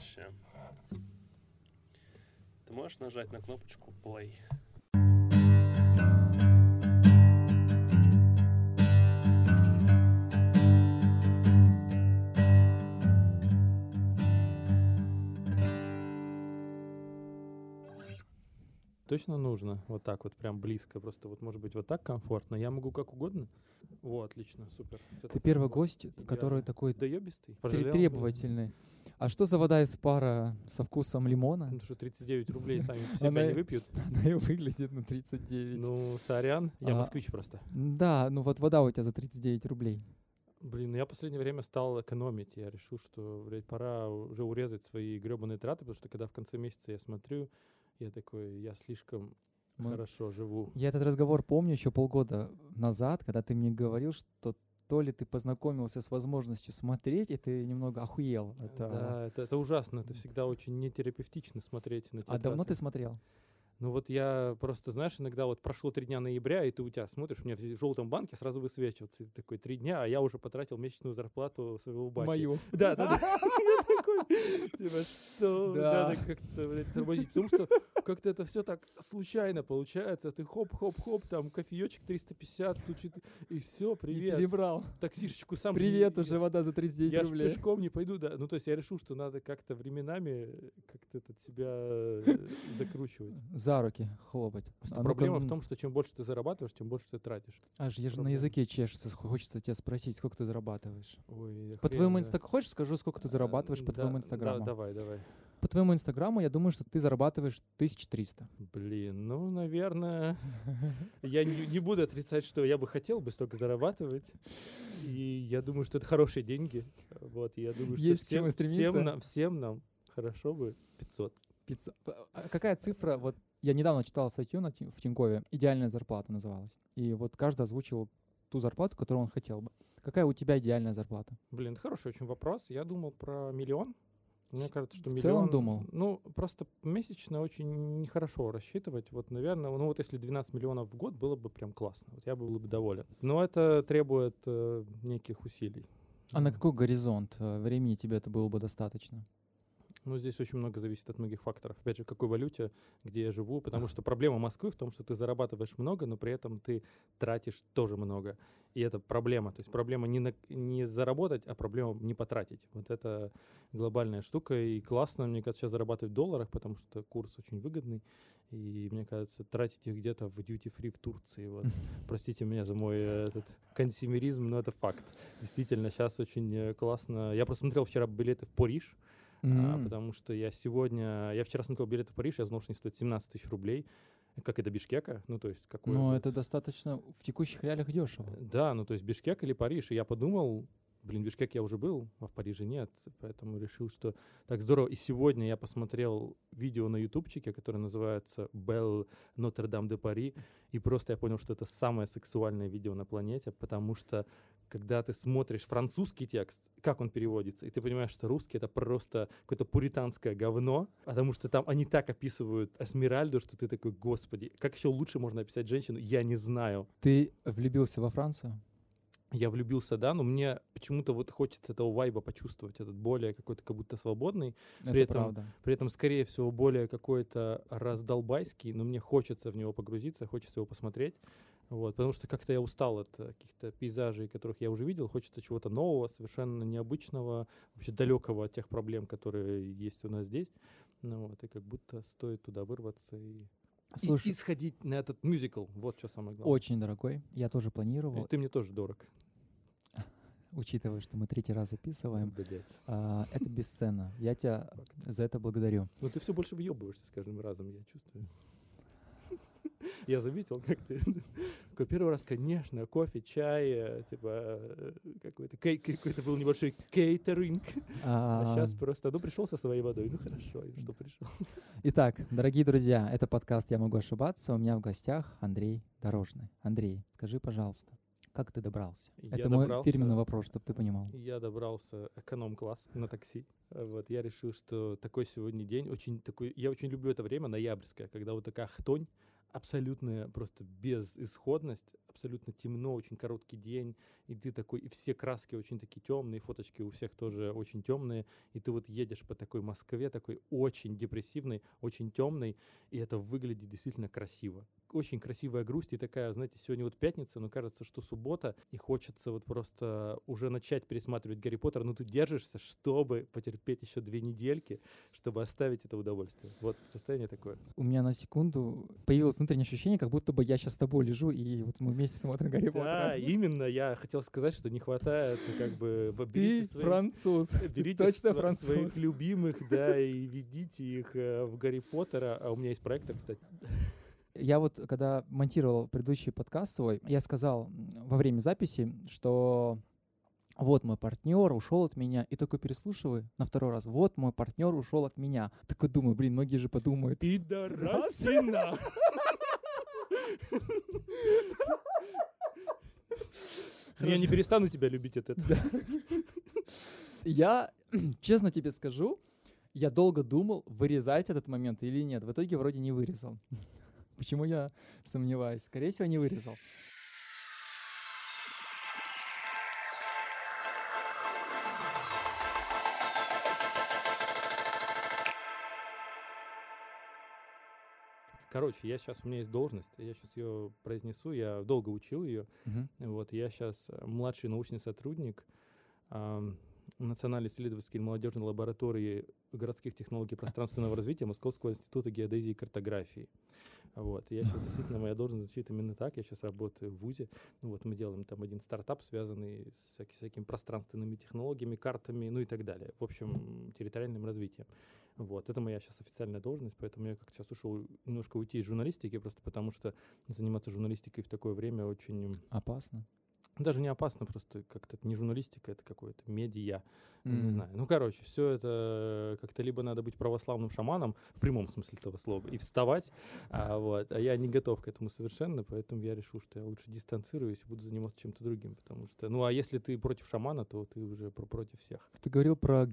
Ща. Ты можешь нажать на кнопочку play? Точно нужно вот так вот прям близко, просто вот может быть вот так комфортно. Я могу как угодно. О, отлично, супер. Это Ты первый гость, идеально. который такой Доебистый? Пожалел? требовательный. А что за вода из пара со вкусом лимона? Потому что 39 рублей сами по себе Она- не выпьют. Она и выглядит на 39. Ну, сорян, я А, москвич просто. Да, ну вот вода у тебя за 39 рублей. Блин, ну я в последнее время стал экономить. Я решил, что, блядь, пора уже урезать свои гребаные траты, потому что когда в конце месяца я смотрю, я такой, я слишком Мы- хорошо живу. Я этот разговор помню еще полгода назад, когда ты мне говорил, что то ли ты познакомился с возможностью смотреть, и ты немного охуел. а, Да, это, это ужасно. Это всегда очень нетерапевтично смотреть на те А давно ты смотрел? Ну вот я просто, знаешь, иногда вот прошло три дня ноября, и ты у тебя смотришь, у меня в желтом банке сразу высвечивается и ты такой три дня, а я уже потратил месячную зарплату своего бати. Мою. Да, да, да. Я типа, что Да. надо как-то, блядь, тормозить. Потому что как-то это все так случайно получается. Ты хоп-хоп-хоп, там кофеечек 350, тут чет- и все, И привет. перебрал. Таксишечку сам Привет, уже вода за 39 я рублей. пешком не пойду, да. Ну, то есть я решил, что надо как-то временами как-то этот себя э, закручивать. За руки хлопать. А проблема в том, что чем больше ты зарабатываешь, тем больше ты тратишь. Аж я же на языке чешется. Хочется тебя спросить, сколько ты зарабатываешь. Ой, По твоему инстаграму, хочешь, скажу, сколько ты зарабатываешь по Да, твоему да, инстаграму? давай, давай. По твоему инстаграму я думаю, что ты зарабатываешь 1300. Блин, ну, наверное, я не, не буду отрицать, что я бы хотел бы столько зарабатывать. И я думаю, что это хорошие деньги. Вот, я думаю, что Есть всем, всем, нам, всем нам хорошо бы 500. Пицца. П- а Какая цифра? Вот я недавно читал статью на в Тинькове. Идеальная зарплата называлась. И вот каждый озвучивал ту зарплату, которую он хотел бы. Какая у тебя идеальная зарплата? Блин, хороший очень вопрос. Я думал про миллион. Мне кажется, что в миллион... целом думал? Ну, просто месячно очень нехорошо рассчитывать. Вот, наверное, ну вот если 12 миллионов в год, было бы прям классно. Вот я был бы доволен. Но это требует э, неких усилий. А на какой горизонт э, времени тебе это было бы достаточно? Ну, здесь очень много зависит от многих факторов. Опять же, какой валюте, где я живу. Потому что проблема Москвы в том, что ты зарабатываешь много, но при этом ты тратишь тоже много. И это проблема. То есть проблема не, на- не заработать, а проблема не потратить. Вот это глобальная штука. И классно, мне кажется, сейчас зарабатывать в долларах, потому что курс очень выгодный. И мне кажется, тратить их где-то в duty-free в Турции. Вот. Простите меня за мой э, этот консюмеризм, но это факт. Действительно, сейчас очень э, классно. Я просмотрел вчера билеты в Париж. А, М. потому что я сегодня, я вчера смотрел билеты в Париж, я знал, что они стоят 17 тысяч рублей, как и до Бишкека, ну то есть какой Ну, вот- это достаточно в текущих реалиях дешево. Да, ну то есть Бишкек или Париж, и я подумал, блин, в Бишкеке я уже был, а в Париже нет, поэтому решил, что так здорово. И сегодня я посмотрел видео на ютубчике, которое называется «Belle Notre-Dame de Paris», и просто я понял, что это самое сексуальное видео на планете, потому что когда ты смотришь французский текст, как он переводится, и ты понимаешь, что русский — это просто какое-то пуританское говно, потому что там они так описывают Эсмеральду, что ты такой, господи, как еще лучше можно описать женщину, я не знаю. Ты влюбился во Францию? Я влюбился, да, но мне почему-то вот хочется этого вайба почувствовать, этот более какой-то как будто свободный, Это этом правда. при этом, скорее всего, более какой-то раздолбайский, но мне хочется в него погрузиться, хочется его посмотреть. Вот, потому что как-то я устал от э, каких-то пейзажей, которых я уже видел. Хочется чего-то нового, совершенно необычного, вообще далекого от тех проблем, которые есть у нас здесь. Ну вот, и как будто стоит туда вырваться и, и- Слушай, и сходить на этот мюзикл. Вот что самое главное. очень дорогой. Я тоже И планировал, ты мне тоже дорог. Учитывая, что мы третий раз записываем. А, это бесценно. Я тебя за это благодарю. Ну ты все больше въебываешься с каждым разом, я чувствую. Я заметил, как ты такой первый раз, конечно, кофе, чай, э, типа э, какой-то кей- какой-то был небольшой кейтеринг, а А, сейчас просто, ну пришел со своей водой, ну хорошо, и что пришел. Итак, дорогие друзья, это подкаст «Я могу ошибаться». У меня в гостях Андрей Дорожный. Андрей, скажи, пожалуйста, как ты добрался? Я это мой добрался. фирменный вопрос, чтобы ты понимал. Я добрался эконом-класс на такси. Вот я решил, что такой сегодня день очень такой. Я очень люблю это время ноябрьское, когда вот такая хтонь абсолютная просто безысходность, абсолютно темно, очень короткий день, и ты такой, и все краски очень такие темные, фоточки у всех тоже очень темные, и ты вот едешь по такой Москве, такой очень депрессивной, очень темной, и это выглядит действительно красиво очень красивая грусть и такая, знаете, сегодня вот пятница, но кажется, что суббота, и хочется вот просто уже начать пересматривать Гарри Поттер, но ты держишься, чтобы потерпеть еще две недельки, чтобы оставить это удовольствие. Вот состояние такое. У меня на секунду появилось внутреннее ощущение, как будто бы я сейчас с тобой лежу, и вот мы вместе смотрим Гарри Поттера. Да, именно. Я хотел сказать, что не хватает, ну, как бы, Ты свои, француз. берите точно св- француз. своих любимых, да, и ведите их э, в Гарри Поттера. А у меня есть проектор, кстати. Я вот, когда монтировал предыдущий подкаст свой, я сказал во время записи, что вот мой партнер ушел от меня, и такой переслушиваю на второй раз, вот мой партнер ушел от меня. Такой думаю, блин, многие же подумают, Пидорасина! Я не перестану тебя любить от этого. Я, честно тебе скажу, я долго думал, вырезать этот момент или нет. В итоге вроде не вырезал. Почему я сомневаюсь? Скорее всего, не вырезал. Короче, я сейчас, у меня есть должность, я сейчас ее произнесу, я долго учил ее. Мгм. Вот, я сейчас младший научный сотрудник ам, Национальной исследовательской молодежной лаборатории городских технологий пространственного развития Московского института геодезии и картографии. Вот, я сейчас действительно, моя должность звучит именно так, я сейчас работаю в ВУЗе, Ну вот, мы делаем там один стартап, связанный с всяки- всякими пространственными технологиями, картами, ну и так далее, в общем, территориальным развитием. Вот, это моя сейчас официальная должность, поэтому я как сейчас ушел немножко уйти из журналистики, просто потому что заниматься журналистикой в такое время очень Опасно. даже не опасно, просто как-то это не журналистика, это какое-то медиа, я не знаю. Ну, короче, все это как-то либо надо быть православным шаманом, в прямом смысле этого слова, и вставать, а, вот, а я не готов к этому совершенно, поэтому я решил, что я лучше дистанцируюсь и буду заниматься чем-то другим, потому что, ну, а если ты против шамана, то ты уже про против всех. Ты говорил про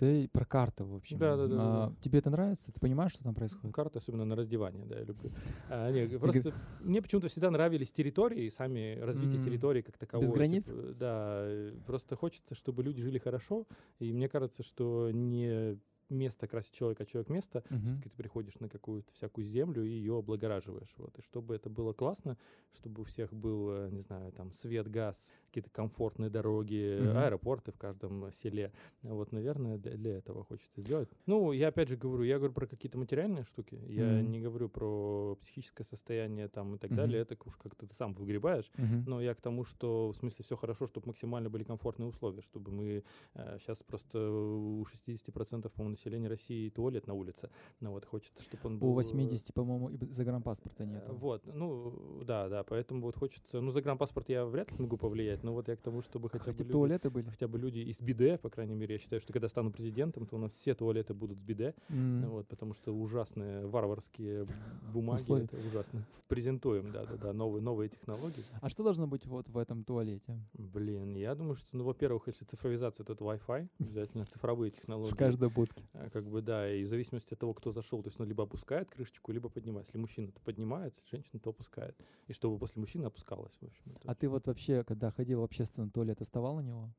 геодей, про карты, в общем. Да-да-да, А, да. Тебе это нравится? Ты понимаешь, что там происходит? Карты, особенно на раздевание, да, я люблю. А, не, просто мне почему-то всегда нравились территории, сами развитие территории как такового. Без границ? типа, да, э, просто хочется, чтобы люди жили хорошо, и мне кажется, что не место красит человека, а человек место. Все-таки ты приходишь на какую-то всякую землю и ее облагораживаешь. Вот. И чтобы это было классно, чтобы у всех был, э, не знаю, там свет, газ, какие-то комфортные дороги, Мгм. аэропорты в каждом селе. Вот, наверное, для, для этого хочется сделать. Ну, я опять же говорю, я говорю про какие-то материальные штуки. Я Мгм. не говорю про психическое состояние там и так Мгм. далее. Это уж как-то ты сам выгребаешь. Мгм. Но я к тому, что в смысле все хорошо, чтобы максимально были комфортные условия, чтобы мы сейчас просто у 60% по-моему, населения России туалет на улице. Ну вот хочется, чтобы он был. У э, 80, по-моему, и загранпаспорта нет. э, Вот, ну да, да, поэтому вот хочется. Ну, загранпаспорт я вряд ли могу повлиять, но вот я к тому, чтобы хотя бы Хотя бы люди- туалеты были. хотя бы люди из биде, по крайней мере, я считаю, что когда стану президентом, то у нас все туалеты будут с биде, М. вот, потому что ужасные варварские бумаги, это ужасно. Презентуем, да-да-да, новые, новые технологии. А что должно быть вот в этом туалете? Блин, я думаю, что, ну, во-первых, если цифровизация, то это Wi-Fi, обязательно цифровые технологии. В каждой будке. А, Как бы, да, и в зависимости от того, кто зашел, то есть, ну, либо опускает крышечку, либо поднимает. Если мужчина, то поднимает, женщина, то опускает. И чтобы после мужчины опускалось, в общем. А ты вот вообще, когда ходил в общественный туалет, оставал на него?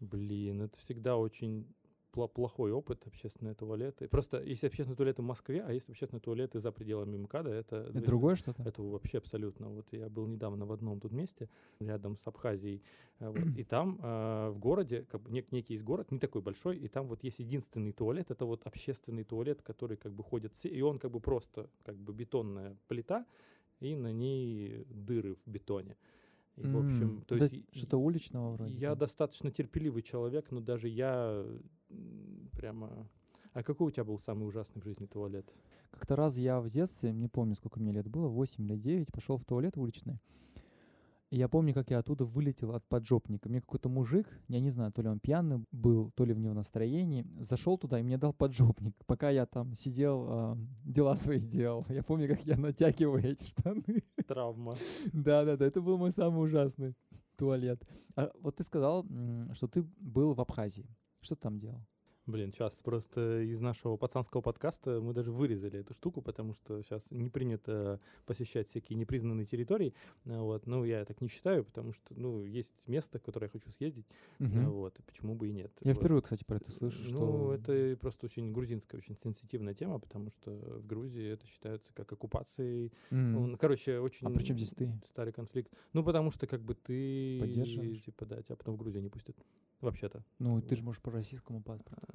Блин, это всегда очень плохой опыт общественные туалеты. Просто если общественные туалеты в Москве, а есть общественные туалеты за пределами МКАДа, это... Это другое что-то? Это вообще абсолютно. Вот я был недавно в одном тут месте, рядом с Абхазией, э, вот, и там э, в городе, как бы нек- некий есть город, не такой большой, и там вот есть единственный туалет, это вот общественный туалет, который как бы ходят все, и он как бы просто как бы бетонная плита, и на ней дыры в бетоне. И, в общем, то да есть... Что-то уличного вроде. я там. достаточно терпеливый человек, но даже я прямо... А какой у тебя был самый ужасный в жизни туалет? Как-то раз я в детстве, не помню, сколько мне лет было, 8 или 9, пошел в туалет уличный. И я помню, как я оттуда вылетел от поджопника. Мне какой-то мужик, я не знаю, то ли он пьяный был, то ли в него настроении, зашел туда и мне дал поджопник, пока я там сидел, а, дела свои делал. Я помню, как я натягиваю эти штаны. Травма. Да-да-да, это был мой самый ужасный туалет. А вот ты сказал, что ты был в Абхазии. Что ты там делал? Блин, сейчас просто из нашего пацанского подкаста мы даже вырезали эту штуку, потому что сейчас не принято посещать всякие непризнанные территории. А, Вот. Ну, я так не считаю, потому что, ну, есть место, в которое я хочу съездить. Мгм. Вот. и Почему бы и нет. Я Вот. впервые, кстати, про это слышу, Ну, что... это просто очень грузинская, очень сенситивная тема, потому что в Грузии это считается как оккупацией. М. Ну, короче, очень А при чем здесь ты? старый конфликт. Ну, потому что как бы ты... Поддерживаешь? Типа, да, тебя потом в Грузию не пустят. Вообще-то. Ну, ты же можешь по российскому паспорту.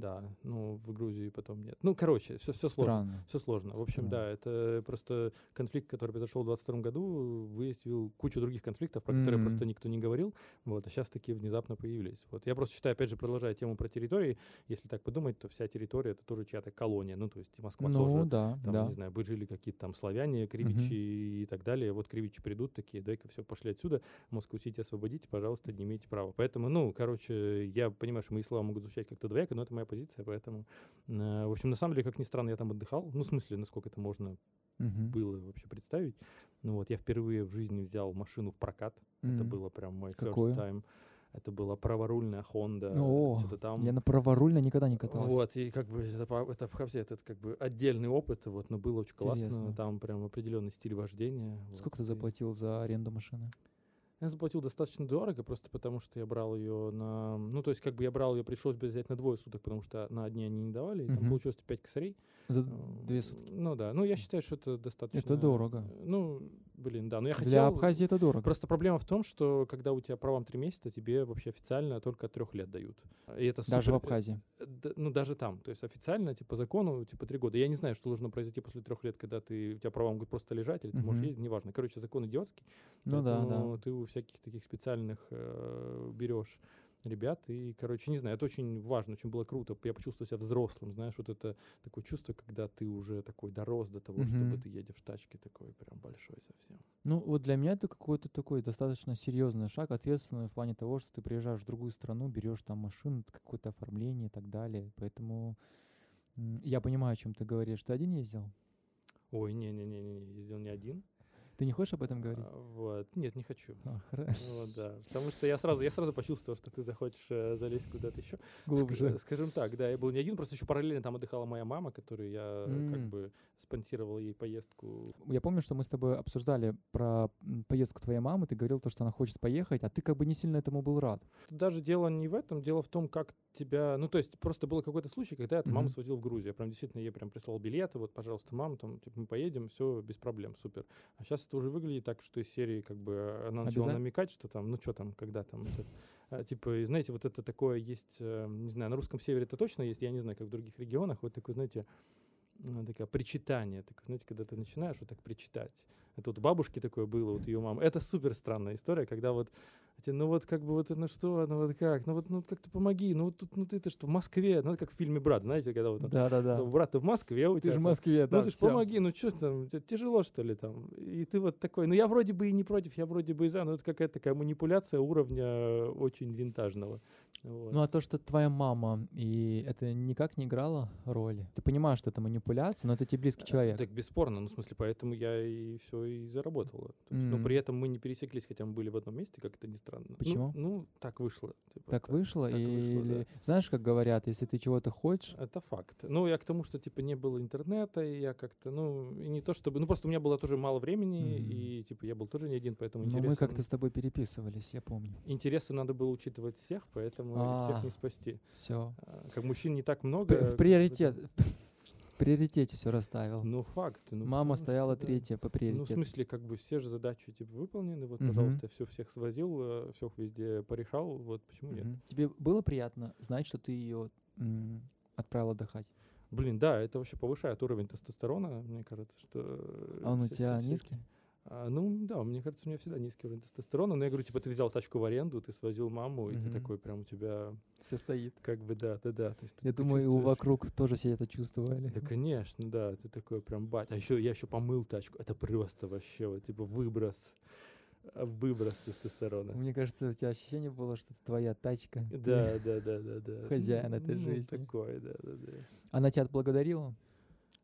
Да, ну, в Грузии потом нет. Ну, короче, все, все сложно. Странно. Все сложно. В общем, да, это просто конфликт, который произошел в 22 году, выяснил кучу других конфликтов, про которые М. просто никто не говорил. Вот, а сейчас такие внезапно появились. Вот. Я просто считаю, опять же, продолжая тему про территории, если так подумать, то вся территория это тоже чья-то колония. Ну, то есть Москва Ну, тоже. да, Там, да. не знаю, жили какие-то там славяне, кривичи и так далее. Вот кривичи придут такие, дай-ка все, пошли отсюда. Москву-Сити освободите, пожалуйста, не имеете права. Поэтому, ну, короче, я понимаю, что мои слова могут звучать как-то двояко, но это моя позиция, поэтому... э, В общем, на самом деле, как ни странно, я там отдыхал. Ну, в смысле, насколько это можно Мгм. было вообще представить. Ну вот, я впервые в жизни взял машину в прокат. Это М. было прям мой Какую? first time. Это была праворульная Honda. О, что-то там. Я на праворульно никогда не катался. Вот, и как бы это, это вообще этот как бы отдельный опыт, вот, но было очень классно. Интересно. Там прям определенный стиль вождения. Сколько вот, ты и заплатил за аренду машины? Я заплатил достаточно дорого, просто потому что я брал ее на... Ну, то есть, как бы я брал ее, пришлось бы взять на двое суток, потому что на одни они не давали. и Там получилось 5 косарей. За Э, две сутки. Ну да, ну я считаю, что это достаточно... дорого. э, Ну, блин, да, но я хотел... Для Абхазии это дорого. Просто проблема в том, что когда у тебя правам три месяца, тебе вообще официально только от трех лет дают. И это Даже в супер- Абхазии. э, Ну, даже там. То есть официально, типа, по закону, типа, три года. Я не знаю, что должно произойти после трех лет, когда ты, у тебя права могут просто лежать, или ты можешь Мгм. ездить, неважно. Короче, закон идиотский. Ну да, да. ты у всяких таких специальных э, берешь ребят, и, короче, не знаю, это очень важно, очень было круто. Я почувствовал себя взрослым, знаешь, вот это такое чувство, когда ты уже такой дорос до того, чтобы Мгм. ты едешь в тачке такой прям большой совсем. Ну, вот для меня это какой-то такой достаточно серьезный шаг, ответственный в плане того, что ты приезжаешь в другую страну, берешь там машину, какое-то оформление и так далее. Поэтому я понимаю, о чем ты говоришь. Ты один ездил? Ой, не-не-не, ездил не один. Ты не хочешь об этом говорить? А, вот. Нет, не хочу. А, Вот, да. Потому что я сразу, я сразу почувствовал, что ты захочешь э, залезть куда-то еще. Глубже. скажем так, да, я был не один, просто еще параллельно там отдыхала моя мама, которую я э, как бы спонсировал ей поездку. Я помню, что мы с тобой обсуждали про поездку твоей мамы. Ты говорил то, что она хочет поехать, а ты как бы не сильно этому был рад. Даже дело не в этом, дело в том, как тебя... Ну, то есть просто был какой-то случай, когда я там маму сводил в Грузию. Я прям действительно ей прям прислал билеты, вот, пожалуйста, мама, там, типа, мы поедем, все без проблем, супер. А сейчас это уже выглядит так, что из серии, как бы, э, она начала намекать, что там, ну, что там, когда там, этот, а, типа, и знаете, вот это такое есть, э, не знаю, на русском севере это точно есть, я не знаю, как в других регионах, вот такое, знаете, э, такое причитание, такое, знаете, когда ты начинаешь вот так причитать. Это вот бабушки такое было, вот ее мама. Это супер странная история, когда вот, ну вот как бы вот, ну что, ну вот как, ну вот ну как-то помоги, ну вот тут, ну ты-то что в Москве, ну как в фильме «Брат», знаете, когда вот он, Да-да-да. ну, брат, ты в Москве, у Ты тебя же в там- Москве, да. ну ты ж всё. помоги, ну что там, тяжело что ли там? И ты вот такой, ну я вроде бы и не против, я вроде бы и за, но это какая-то такая манипуляция уровня очень винтажного. Вот. Ну а то, что твоя мама, и это никак не играло роли. Ты понимаешь, что это манипуляция, но это тебе близкий человек. Так бесспорно, ну в смысле, поэтому я и все и заработала. То есть, Но М. при этом мы не пересеклись, хотя мы были в одном месте, как это ни странно. Ну, Почему? Ну, так вышло. типа, Так вышло, так вышло, или да. знаешь, как говорят, если ты чего-то хочешь, Это факт. Ну, я к тому, что, типа, не было интернета, и я как-то, ну, и не то чтобы... Ну, просто у меня было тоже мало времени, Мгм. и, типа, я был тоже не один, поэтому ну интересы... мы как-то с тобой переписывались, я помню. Интересы надо было учитывать всех, поэтому всех А. не спасти. Все. А, Как мужчин не так В, много... в приоритет, в приоритете все расставил. Ну, факт. ну, Мама потому что, стояла да. третья по Ну, в приоритету. смысле, как бы все же задачи, типа, выполнены. Вот, Мгм. пожалуйста, все всех свозил, всех везде порешал. Вот почему нет? Мгм. Тебе было приятно знать, что ты ее отправил отдыхать? Блин, да, это вообще повышает уровень тестостерона, мне кажется, что... э, А он у тебя низкий? А, ну, да, мне кажется, у меня всегда низкий уровень тестостерона. Но я говорю, типа, ты взял тачку в аренду, ты свозил маму, и ты такой прям у тебя, Все стоит. как бы, да, да, да. То есть Я такой думаю, чувствуешь- вокруг тоже все это чувствовали. Да, конечно, да, ты такой прям бать. А еще я еще помыл тачку. Это просто вообще вот типа выброс, выброс тестостерона. Мне кажется, у тебя ощущение было, что это твоя тачка. Да, да, да, да, да. Хозяин этой Ну, жизни. Такое, да, да, да. Она тебя отблагодарила?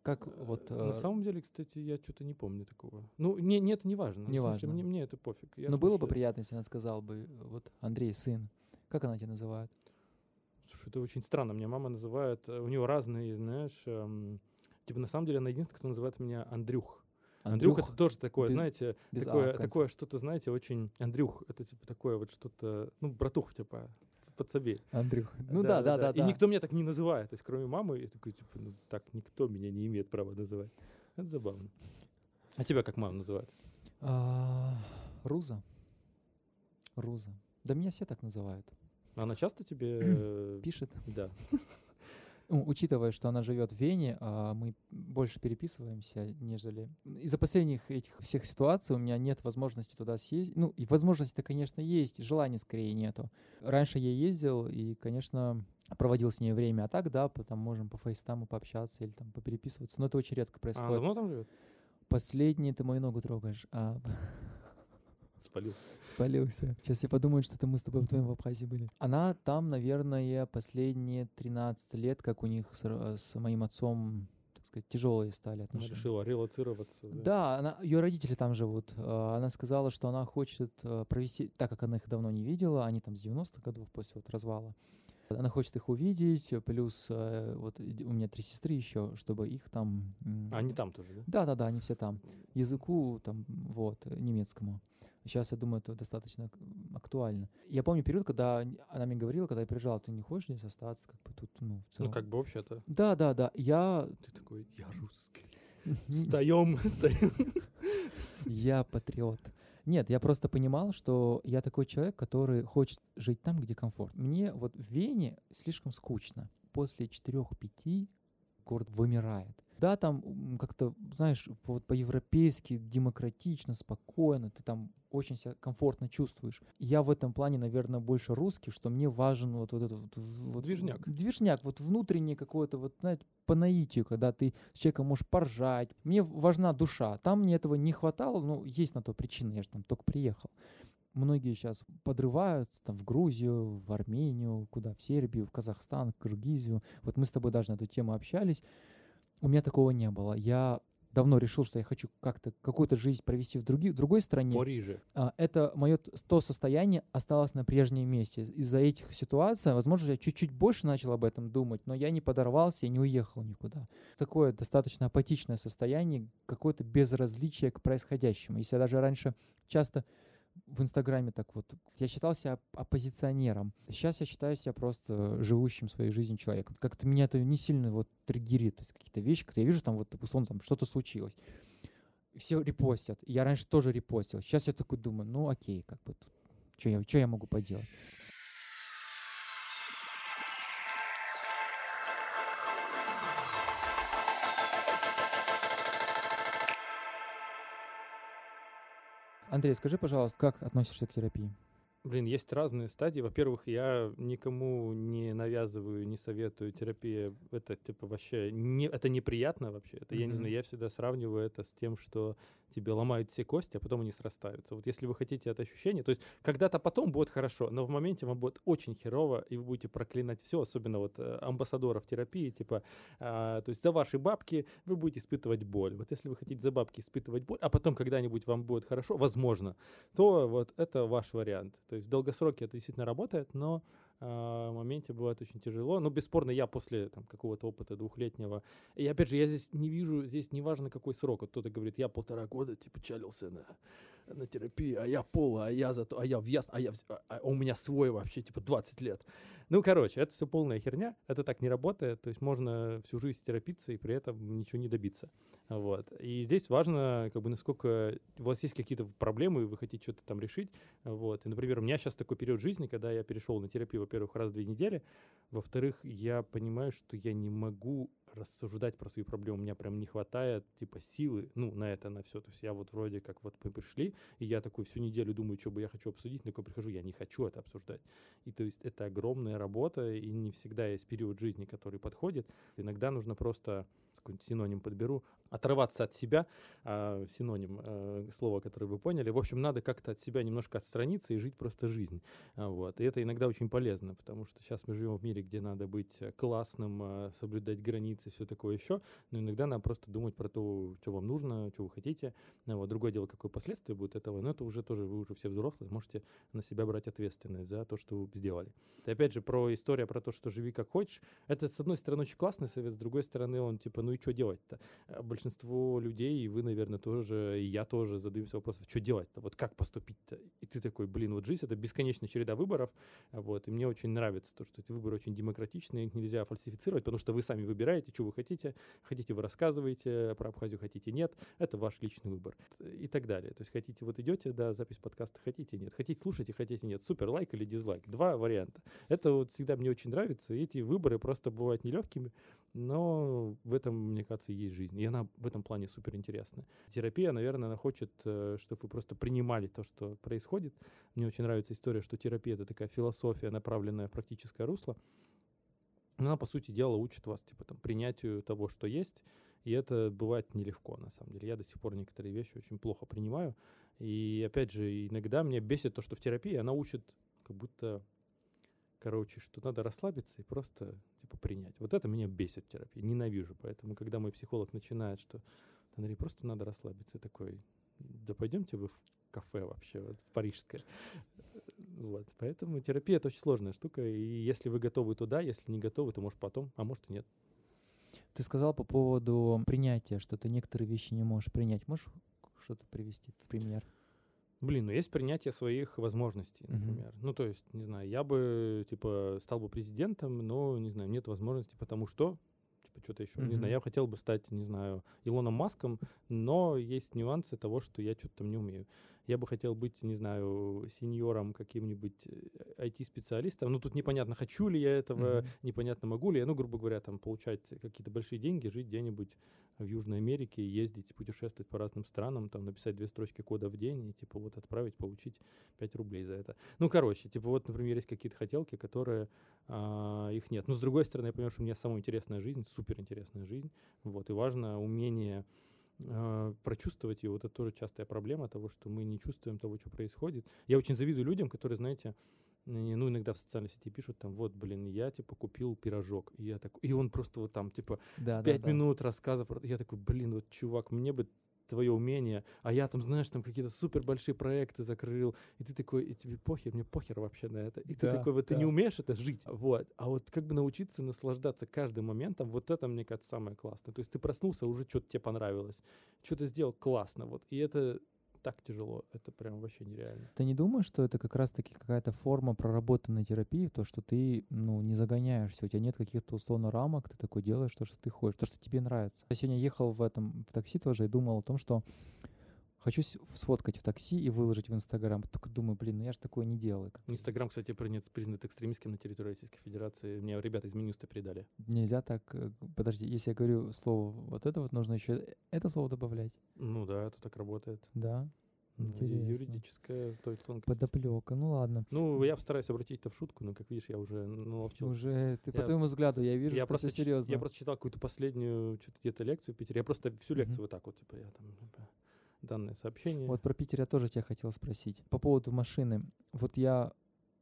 Как вот... Э, На э, самом деле, кстати, я что-то не помню такого. Ну, не, не это не важно. Не смысле, важно. Мне, мне это пофиг. Я, ну, в было бы смысле, приятно, если она сказала бы, э, вот, Андрей, сын. Как она тебя называет? это очень странно. Меня мама называет, э, у нее разные, знаешь, эм, типа на самом деле она единственная, кто называет меня Андрюх. Андрюх, это тоже такое, без- знаете, без А такое, конце. такое что-то, знаете, очень... Андрюх, это типа такое вот что-то, ну, братух, типа, подсобей. Андрюх. Ну да, да, да. И никто меня так не называет, то есть кроме мамы, я такой, типа, ну, так никто меня не имеет права называть. Это забавно. А тебя как мама называют? А, Руза. Руза. Да меня все так называют. Она часто тебе... э, Пишет. Да. Ну, учитывая, что она живет в Вене, а мы больше переписываемся, нежели... Из-за последних этих всех ситуаций у меня нет возможности туда съездить. Ну, и возможности-то, конечно, есть, желания скорее нету. Раньше я ездил и, конечно, проводил с ней время, а так, да, по- там можем по фейстаму пообщаться или там попереписываться, но это очень редко А происходит. она давно там живет? Последний ты мою ногу трогаешь. А, Спалился. Спалился. Сейчас я подумаю, что это мы с тобой вдвоем в Абхазии были. Она там, наверное, последние 13 лет, как у них с, с моим отцом, так сказать, тяжелые стали Она отношения. решила релацироваться. Да, она, ее родители там живут. А, Она сказала, что она хочет э, провести, так как она их давно не видела, они там с 90-х годов после вот развала. Она хочет их увидеть, э, плюс э, вот у меня три сестры еще, чтобы их там... Они там тоже, да? да, да, да, они все там. Языку там, вот, э, немецкому. Сейчас, я думаю, это достаточно ак- актуально. Я помню период, когда она мне говорила, когда я приезжал, ты не хочешь здесь остаться, как бы тут, ну, в Ну, целом». как бы вообще-то. Да, да, да. Я, Ты такой, я русский. Встаем, встаем. я патриот. Нет, я просто понимал, что я такой человек, который хочет жить там, где комфорт. Мне вот в Вене слишком скучно. После 4-5 город вымирает. Да, там как-то, знаешь, вот по-европейски, демократично, спокойно, ты там очень себя комфортно чувствуешь. Я в этом плане, наверное, больше русский, что мне важен вот, вот этот вот, Движняк. Движняк, вот внутренний какой-то, вот, знаете, по наитию, когда ты с человеком можешь поржать. Мне важна душа. Там мне этого не хватало, ну, есть на то причина, я же там только приехал. Многие сейчас подрываются там в Грузию, в Армению, куда, в Сербию, в Казахстан, в Киргизию. Вот мы с тобой даже на эту тему общались. У меня такого не было. Я давно решил, что я хочу как-то какую-то жизнь провести в, други- в другой стране. Париже. А, это мое то состояние осталось на прежнем месте. Из-за этих ситуаций, возможно, я чуть-чуть больше начал об этом думать, но я не подорвался и не уехал никуда. Такое достаточно апатичное состояние, какое-то безразличие к происходящему. Если я даже раньше часто в Инстаграме так вот, я считал себя оп- оппозиционером. Сейчас я считаю себя просто живущим своей жизнью человеком. Как-то меня это не сильно вот триггерит. То есть какие-то вещи, когда я вижу, там вот, условно, там что-то случилось. Все репостят. Я раньше тоже репостил. Сейчас я такой думаю, ну окей, как бы тут. Что я, чё я могу поделать? Андрей, скажи, пожалуйста, как относишься к терапии? Блин, есть разные стадии. Во-первых, я никому не навязываю, не советую терапия. Это типа вообще не, это неприятно вообще. Это я не знаю, я всегда сравниваю это с тем, что тебе ломают все кости, а потом они срастаются. Вот если вы хотите это ощущение, то есть когда-то потом будет хорошо, но в моменте вам будет очень херово, и вы будете проклинать все, особенно вот э, амбассадоров терапии, типа, а, то есть за ваши бабки вы будете испытывать боль. Вот если вы хотите за бабки испытывать боль, а потом когда-нибудь вам будет хорошо, возможно, то вот это ваш вариант. То есть в долгосроке это действительно работает, но моменте бывает очень тяжело. Но бесспорно, я после там, какого-то опыта двухлетнего, и опять же, я здесь не вижу, здесь неважно какой срок. Вот кто-то говорит, я полтора года типа чалился на, на терапии, а я пол, а я зато, а я в яс, а я в- а- а у меня свой вообще типа 20 лет. Ну, короче, это все полная херня, это так не работает, то есть можно всю жизнь терапиться и при этом ничего не добиться. Вот. И здесь важно, как бы, насколько у вас есть какие-то проблемы, и вы хотите что-то там решить. Вот. И, например, у меня сейчас такой период жизни, когда я перешел на терапию, во-первых, раз в две недели, во-вторых, я понимаю, что я не могу рассуждать про свои проблемы. У меня прям не хватает, типа, силы, ну, на это, на все. То есть я вот вроде как вот мы пришли, и я такой всю неделю думаю, что бы я хочу обсудить, но когда прихожу, я не хочу это обсуждать. И то есть это огромная работа, и не всегда есть период жизни, который подходит. Иногда нужно просто какой-нибудь синоним подберу, оторваться от себя, а, синоним э, слова, которое вы поняли. В общем, надо как-то от себя немножко отстраниться и жить просто жизнь. А, вот. И это иногда очень полезно, потому что сейчас мы живем в мире, где надо быть э, классным, э, соблюдать границы, все такое еще, но иногда надо просто думать про то, что вам нужно, что вы хотите. А, вот. Другое дело, какое последствие будет этого, но это уже тоже, вы уже все взрослые, можете на себя брать ответственность за то, что вы сделали. И опять же, про историю про то, что живи как хочешь, это, с одной стороны, очень классный совет, с другой стороны, он типа, ну и что делать-то? большинство людей, и вы, наверное, тоже, и я тоже задаемся вопросом, что делать-то, вот как поступить-то? И ты такой, блин, вот жизнь — это бесконечная череда выборов, вот, и мне очень нравится то, что эти выборы очень демократичные, их нельзя фальсифицировать, потому что вы сами выбираете, что вы хотите, хотите вы рассказываете, про Абхазию хотите нет, это ваш личный выбор и так далее. То есть хотите, вот идете, да, запись подкаста, хотите нет, хотите слушайте, хотите нет, супер, лайк или дизлайк, два варианта. Это вот всегда мне очень нравится, и эти выборы просто бывают нелегкими, но в этом, мне кажется, есть жизнь. И она в этом плане супер интересная. Терапия, наверное, она хочет, э, чтобы вы просто принимали то, что происходит. Мне очень нравится история, что терапия — это такая философия, направленная в практическое русло. Она, по сути дела, учит вас типа, там, принятию того, что есть. И это бывает нелегко, на самом деле. Я до сих пор некоторые вещи очень плохо принимаю. И, опять же, иногда меня бесит то, что в терапии она учит как будто короче, что надо расслабиться и просто типа принять. Вот это меня бесит в терапии, ненавижу. Поэтому, когда мой психолог начинает, что Андрей, просто надо расслабиться, я такой, да пойдемте вы в кафе вообще, вот, в парижское. Вот, поэтому терапия это очень сложная штука, и если вы готовы туда, если не готовы, то может потом, а может и нет. Ты сказал по поводу принятия, что ты некоторые вещи не можешь принять. Можешь что-то привести в пример? Блин, ну есть принятие своих возможностей, например. Mm-hmm. Ну, то есть, не знаю, я бы, типа, стал бы президентом, но, не знаю, нет возможности, потому что, типа, что-то еще. Mm-hmm. Не знаю, я хотел бы стать, не знаю, Илоном Маском, но есть нюансы того, что я что-то там не умею я бы хотел быть, не знаю, сеньором каким-нибудь IT-специалистом. Э, ну, тут непонятно, хочу ли я этого, mm-hmm. непонятно, могу ли я, ну, грубо говоря, там, получать какие-то большие деньги, жить где-нибудь в Южной Америке, ездить, путешествовать по разным странам, там, написать две строчки кода в день и, типа, вот отправить, получить 5 рублей за это. Ну, короче, типа, вот, например, есть какие-то хотелки, которые а, их нет. Но, с другой стороны, я понимаю, что у меня самая интересная жизнь, супер интересная жизнь, вот, и важно умение прочувствовать ее. Вот это тоже частая проблема того, что мы не чувствуем того, что происходит. Я очень завидую людям, которые, знаете, ну, иногда в социальной сети пишут там, вот, блин, я, типа, купил пирожок. И я такой, и он просто вот там, типа, да, пять да, минут да. рассказов. Я такой, блин, вот, чувак, мне бы твое умение, а я там, знаешь, там какие-то супер большие проекты закрыл, и ты такой, и тебе похер, мне похер вообще на это. И да, ты такой, вот да. ты не умеешь это жить, вот. А вот как бы научиться наслаждаться каждым моментом, вот это, мне кажется, самое классное. То есть ты проснулся, уже что-то тебе понравилось, что-то сделал классно, вот. И это так тяжело, это прям вообще нереально. Ты не думаешь, что это как раз-таки какая-то форма проработанной терапии, то, что ты, ну, не загоняешься, у тебя нет каких-то условно рамок, ты такой делаешь то, что ты хочешь, то, что тебе нравится. Я сегодня ехал в этом, в такси тоже и думал о том, что хочу сфоткать в такси и выложить в Инстаграм. Только думаю, блин, ну я же такое не делаю. Инстаграм, кстати, принят, признан экстремистским на территории Российской Федерации. Мне ребята из Минюста передали. Нельзя так... Э, подожди, если я говорю слово вот это вот, нужно еще это слово добавлять. Ну да, это так работает. Да. Ну, Интересно. Юридическая тонкость. Подоплека, ну ладно. Ну, я постараюсь обратить это в шутку, но, как видишь, я уже наловчился. Уже, ты я, по твоему взгляду, я вижу, я что просто все серьезно. Я просто читал какую-то последнюю, что-то где-то лекцию в Питере. Я просто всю лекцию mm-hmm. вот так вот, типа, я там, типа, данное сообщение. Вот про Питер я тоже тебя хотел спросить. По поводу машины. Вот я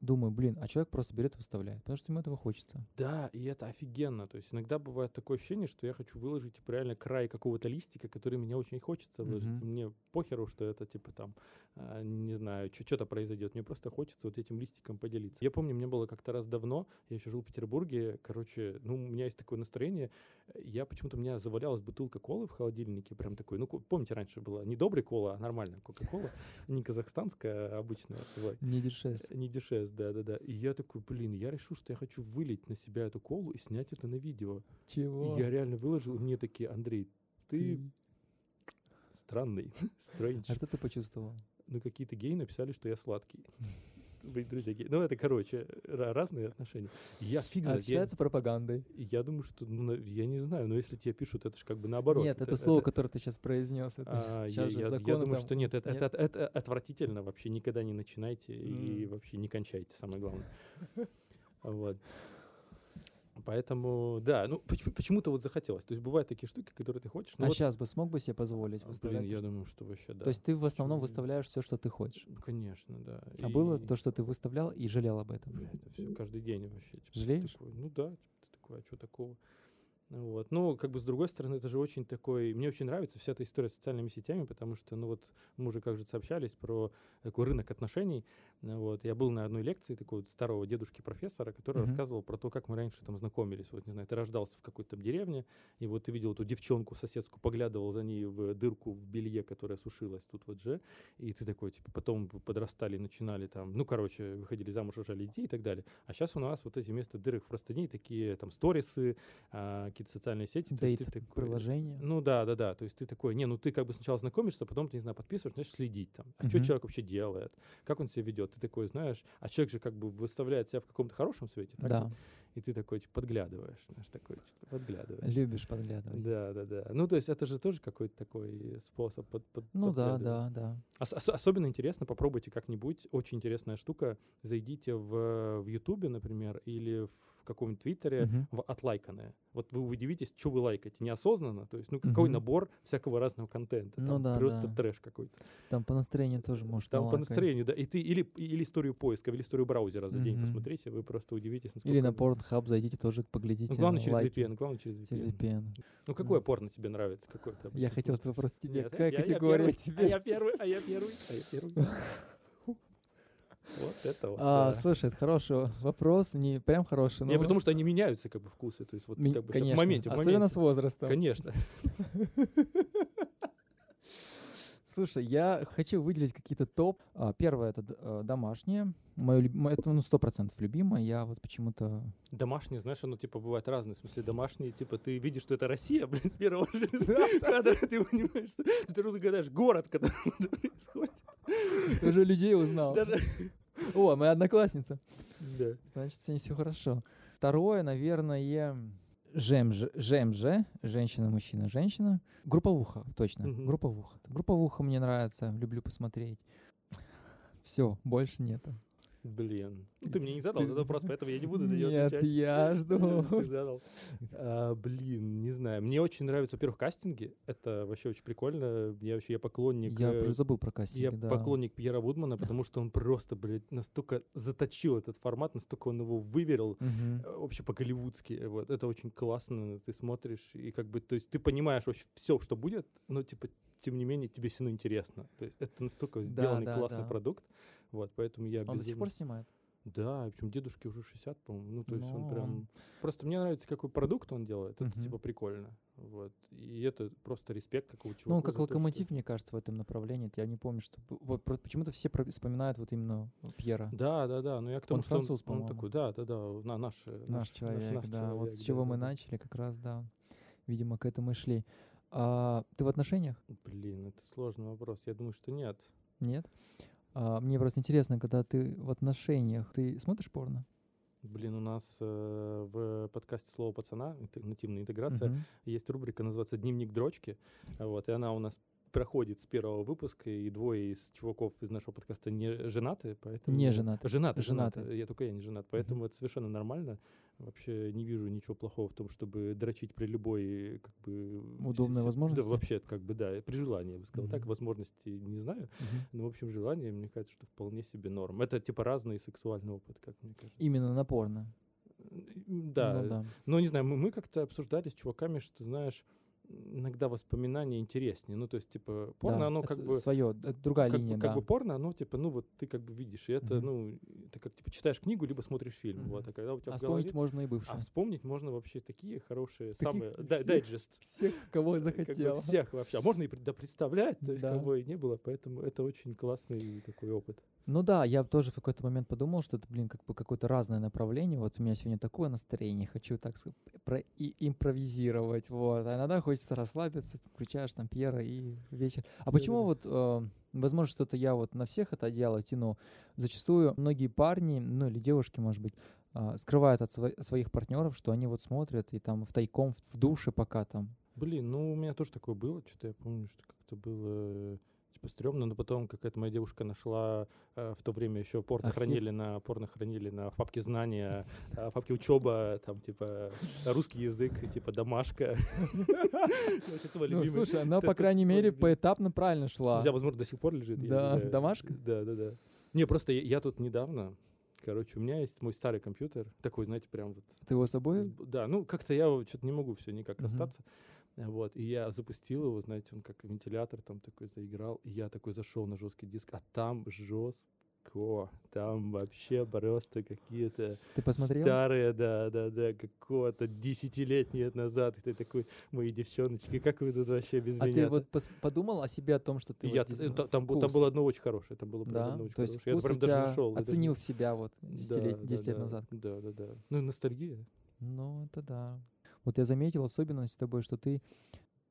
думаю, блин, а человек просто берет и выставляет, потому что ему этого хочется. Да, и это офигенно. То есть иногда бывает такое ощущение, что я хочу выложить типа, реально край какого-то листика, который мне очень хочется выложить. Mm-hmm. Мне похеру, что это типа там, а, не знаю, что-то произойдет. Мне просто хочется вот этим листиком поделиться. Я помню, мне было как-то раз давно, я еще жил в Петербурге, короче, ну, у меня есть такое настроение, я почему-то, у меня завалялась бутылка колы в холодильнике, прям такой, ну, помните, раньше была не добрый кола, а нормальная кока-кола, не казахстанская, а обычная. Не дешес. Не дешес, да-да-да. И я такой, блин, я решил, что я хочу вылить на себя эту колу и снять это на видео. Чего? И я реально выложил, и мне такие, Андрей, ты, странный, strange. А что ты почувствовал? Ну, какие-то геи написали, что я сладкий быть друзья геи. Ну, это, короче, разные отношения. Я фиг знает. А считается я, пропагандой? Я думаю, что, ну, я не знаю, но если тебе пишут, это же как бы наоборот. Нет, это, это слово, это, которое ты сейчас произнес. Это а, сейчас я, я, я думаю, там... что нет это, нет, это, это, это отвратительно вообще. Никогда не начинайте mm. и вообще не кончайте, самое главное. Вот. Поэтому, да, ну поч- почему-то вот захотелось. То есть бывают такие штуки, которые ты хочешь. а вот, сейчас бы смог бы себе позволить а, выставлять? Блин, я думаю, что вообще, да. То есть ты в основном Почему? выставляешь все, что ты хочешь. Конечно, да. А было И, то, что ты выставлял и жалел об этом? бля, это все каждый день вообще. типа, Жалеешь? такой, ну да, типа, ты такой, а что такого? Вот. Ну, как бы с другой стороны, это же очень такой... Мне очень нравится вся эта история с социальными сетями, потому что, ну вот, мы уже как же сообщались про такой рынок отношений. Вот. Я был на одной лекции такого вот старого дедушки-профессора, который Мгм. рассказывал про то, как мы раньше там знакомились. Вот, не знаю, ты рождался в какой-то там деревне, и вот ты видел эту девчонку соседскую, поглядывал за ней в дырку в белье, которая сушилась тут вот же, и ты такой, типа, потом подрастали, начинали там, ну, короче, выходили замуж, рожали детей и так далее. А сейчас у нас вот эти вместо дырок в простыне такие там сторисы, а, какие-то социальные сети. Дейт, ты такой- приложение. Ну да, да, да. То есть ты такой, не, ну ты как бы сначала знакомишься, потом ты, не знаю, подписываешь, начинаешь следить там. А что Мгм. человек вообще делает? Как он себя ведет? Ты такой, знаешь, а человек же как бы выставляет себя в каком-то хорошем свете, так Да, вот? И ты такой, типа, подглядываешь, знаешь, такой, типа, подглядываешь. любишь подглядывать. Да, да, да. Ну, то есть это же тоже какой-то такой способ под, под- Ну да, да, да. Ос- ос- особенно интересно, попробуйте как-нибудь. Очень интересная штука. Зайдите в, в Ютубе, например, или в каком-нибудь Твиттере, Мгм. в отлайканное. Вот вы удивитесь, что вы лайкаете неосознанно. То есть, ну, какой Мгм. набор всякого разного контента. Ну Там да, просто да. трэш какой-то. Там по настроению тоже может Там по налакать. настроению, да. И ты или, или историю поиска, или историю браузера за день Мгм. посмотрите, вы просто удивитесь. Или на Pornhub зайдите тоже, поглядите. Ну, главное через лайки. VPN, главное через VPN. Через VPN. Ну, какое порно тебе нравится? Какое Я хотел этот вопрос тебе. Нет, Какая я- я категория первый, тебе? А я первый, а я первый, а я первый. Вот это вот. А, да. слушай, это хороший вопрос, не прям хороший, но... Не, потому что они меняются, как бы, вкусы. То есть, вот, ми- как бы, конечно, в моменте, в особенно моменте. с возрастом. Конечно. Слушай, я хочу выделить какие-то топ. А, Первое это э, домашнее. Мое, это ну сто процентов любимое. Я вот почему-то Домашние, знаешь, оно, типа, бывает разное. В смысле, домашние, типа, ты видишь, что это Россия, блин, с первого же кадра, ты понимаешь, что ты сразу угадаешь город, в котором это происходит. уже людей узнал. Даже... О, моя одноклассница. Да. Значит, с ней все хорошо. Второе, наверное, ЖМЖ, ЖМЖ, женщина, мужчина, женщина. Групповуха, точно, групповуха. Групповуха мне нравится, люблю посмотреть. Все, больше нету. Блин. Ну, ты мне не задал этот вопрос, поэтому я не буду на него Нет, отвечать. я жду. Ты задал. А, Блин, не знаю. Мне очень нравятся, во-первых, кастинги. Это вообще очень прикольно. Я вообще я поклонник... Я э, забыл про кастинги, Я да. поклонник Пьера Вудмана, потому что он просто, блядь, настолько заточил этот формат, настолько он его выверил э, вообще по-голливудски. Вот. Это очень классно. Ты смотришь, и как бы, то есть ты понимаешь вообще все, что будет, но, типа, тем не менее, тебе все равно интересно. То есть это настолько сделанный да, классный да. продукт. Вот, поэтому я Он до сих безумно- пор снимает? да, причем дедушке уже 60, по-моему. Ну, то есть Ну, он прям... он- Просто мне нравится, какой продукт он делает. Это, типа, прикольно. Вот. И это просто респект такого чувака. Ну, он как локомотив, мне кажется, в этом направлении. Я не помню, что... Вот почему-то все вспоминают вот именно Пьера. Да, да, да. Но я к тому, что француз, он, он по-моему. такой, да, да, да, на, наш, э, Наш человек, наш да. вот с человек, чего да, мы да. начали, как раз, да. Видимо, к этому и шли. А, ты в отношениях? Блин, это сложный вопрос. Я думаю, что нет. Нет? А, мне просто интересно, когда ты в отношениях, ты смотришь порно? Блин, у нас э, в подкасте «Слово пацана», нативная интеграция, Мгм. есть рубрика, называется «Дневник дрочки». Вот, и она у нас проходит с первого выпуска, и двое из чуваков из нашего подкаста не женаты, поэтому... Не женаты. Женаты, Женаты. женаты. Я только я не женат, поэтому это совершенно нормально. Вообще не вижу ничего плохого в том, чтобы дрочить при любой, как бы... Удобной си- возможности? Да, вообще, как бы, да, при желании, я бы сказал. Так, Мгм. возможности не знаю, Мгм. но, в общем, желание, мне кажется, что вполне себе норм. Это, типа, разный сексуальный опыт, как мне кажется. Именно на порно. М, Да, Ну да. но не знаю, мы, мы как-то обсуждали с чуваками, что, знаешь, иногда воспоминания интереснее. Ну, то есть, типа, порно, Да, оно как бы... свое, другая Как, линия, как да. бы порно, оно типа, ну вот ты как бы видишь, и это, Мгм. ну, ты как типа читаешь книгу, либо смотришь фильм. Мгм. Вот, а когда у тебя а голове... вспомнить можно и А бывшее. вспомнить можно вообще такие хорошие, Таких самые... Всех. дайджест. Всех, кого Как бы захотел. всех вообще. А можно и да, представлять, то есть Да. кого и не было, поэтому это очень классный такой опыт. Ну да, я тоже в какой-то момент подумал, что это, блин, как бы какое-то разное направление. Вот у меня сегодня такое настроение, хочу так сказать, про и импровизировать, вот. А иногда хочется расслабиться, ты включаешь там Пьера и вечер. А почему вот, э, возможно, что-то я вот на всех это дело тяну. Зачастую многие парни, ну или девушки, может быть, а, скрывают от сво- своих партнеров, что они вот смотрят и там в тайком в душе пока там. Блин, ну у меня тоже такое было, что-то я помню, что как-то было... типа стрёмно, но потом какая-то моя девушка нашла э, в то время еще порно Архив? хранили на порно хранили на в папке знания, э, в папке учеба, там типа русский язык, типа домашка. Ну, слушай, она, по крайней мере, поэтапно правильно шла. Тебя, возможно, до сих пор лежит. Да, домашка? Да, да, да. Не, просто я, тут недавно, короче, у меня есть мой старый компьютер, такой, знаете, прям вот Ты его с собой? Да, ну как-то я что-то не могу все никак расстаться. А, Вот, и я запустил его, знаете, он как вентилятор там такой заиграл, и я такой зашел на жесткий диск, а там жестко, там вообще просто какие-то Ты посмотрел? старые, да, да, да, какого-то десятилетние назад, и ты такой, мои девчоночки, как вы тут вообще без А меня? ты вот подумал о себе, о том, что ты вот я, здесь, т- та- там, там вкус, было одно очень хорошее, там было Да, одно очень то есть хорошее. Я прям даже нашел. это оценил не- себя вот 10 лет, Да, 10 да, лет да, назад. Да, да, да. Ну, ностальгия. Ну, это да. Вот я заметил особенность с тобой, что ты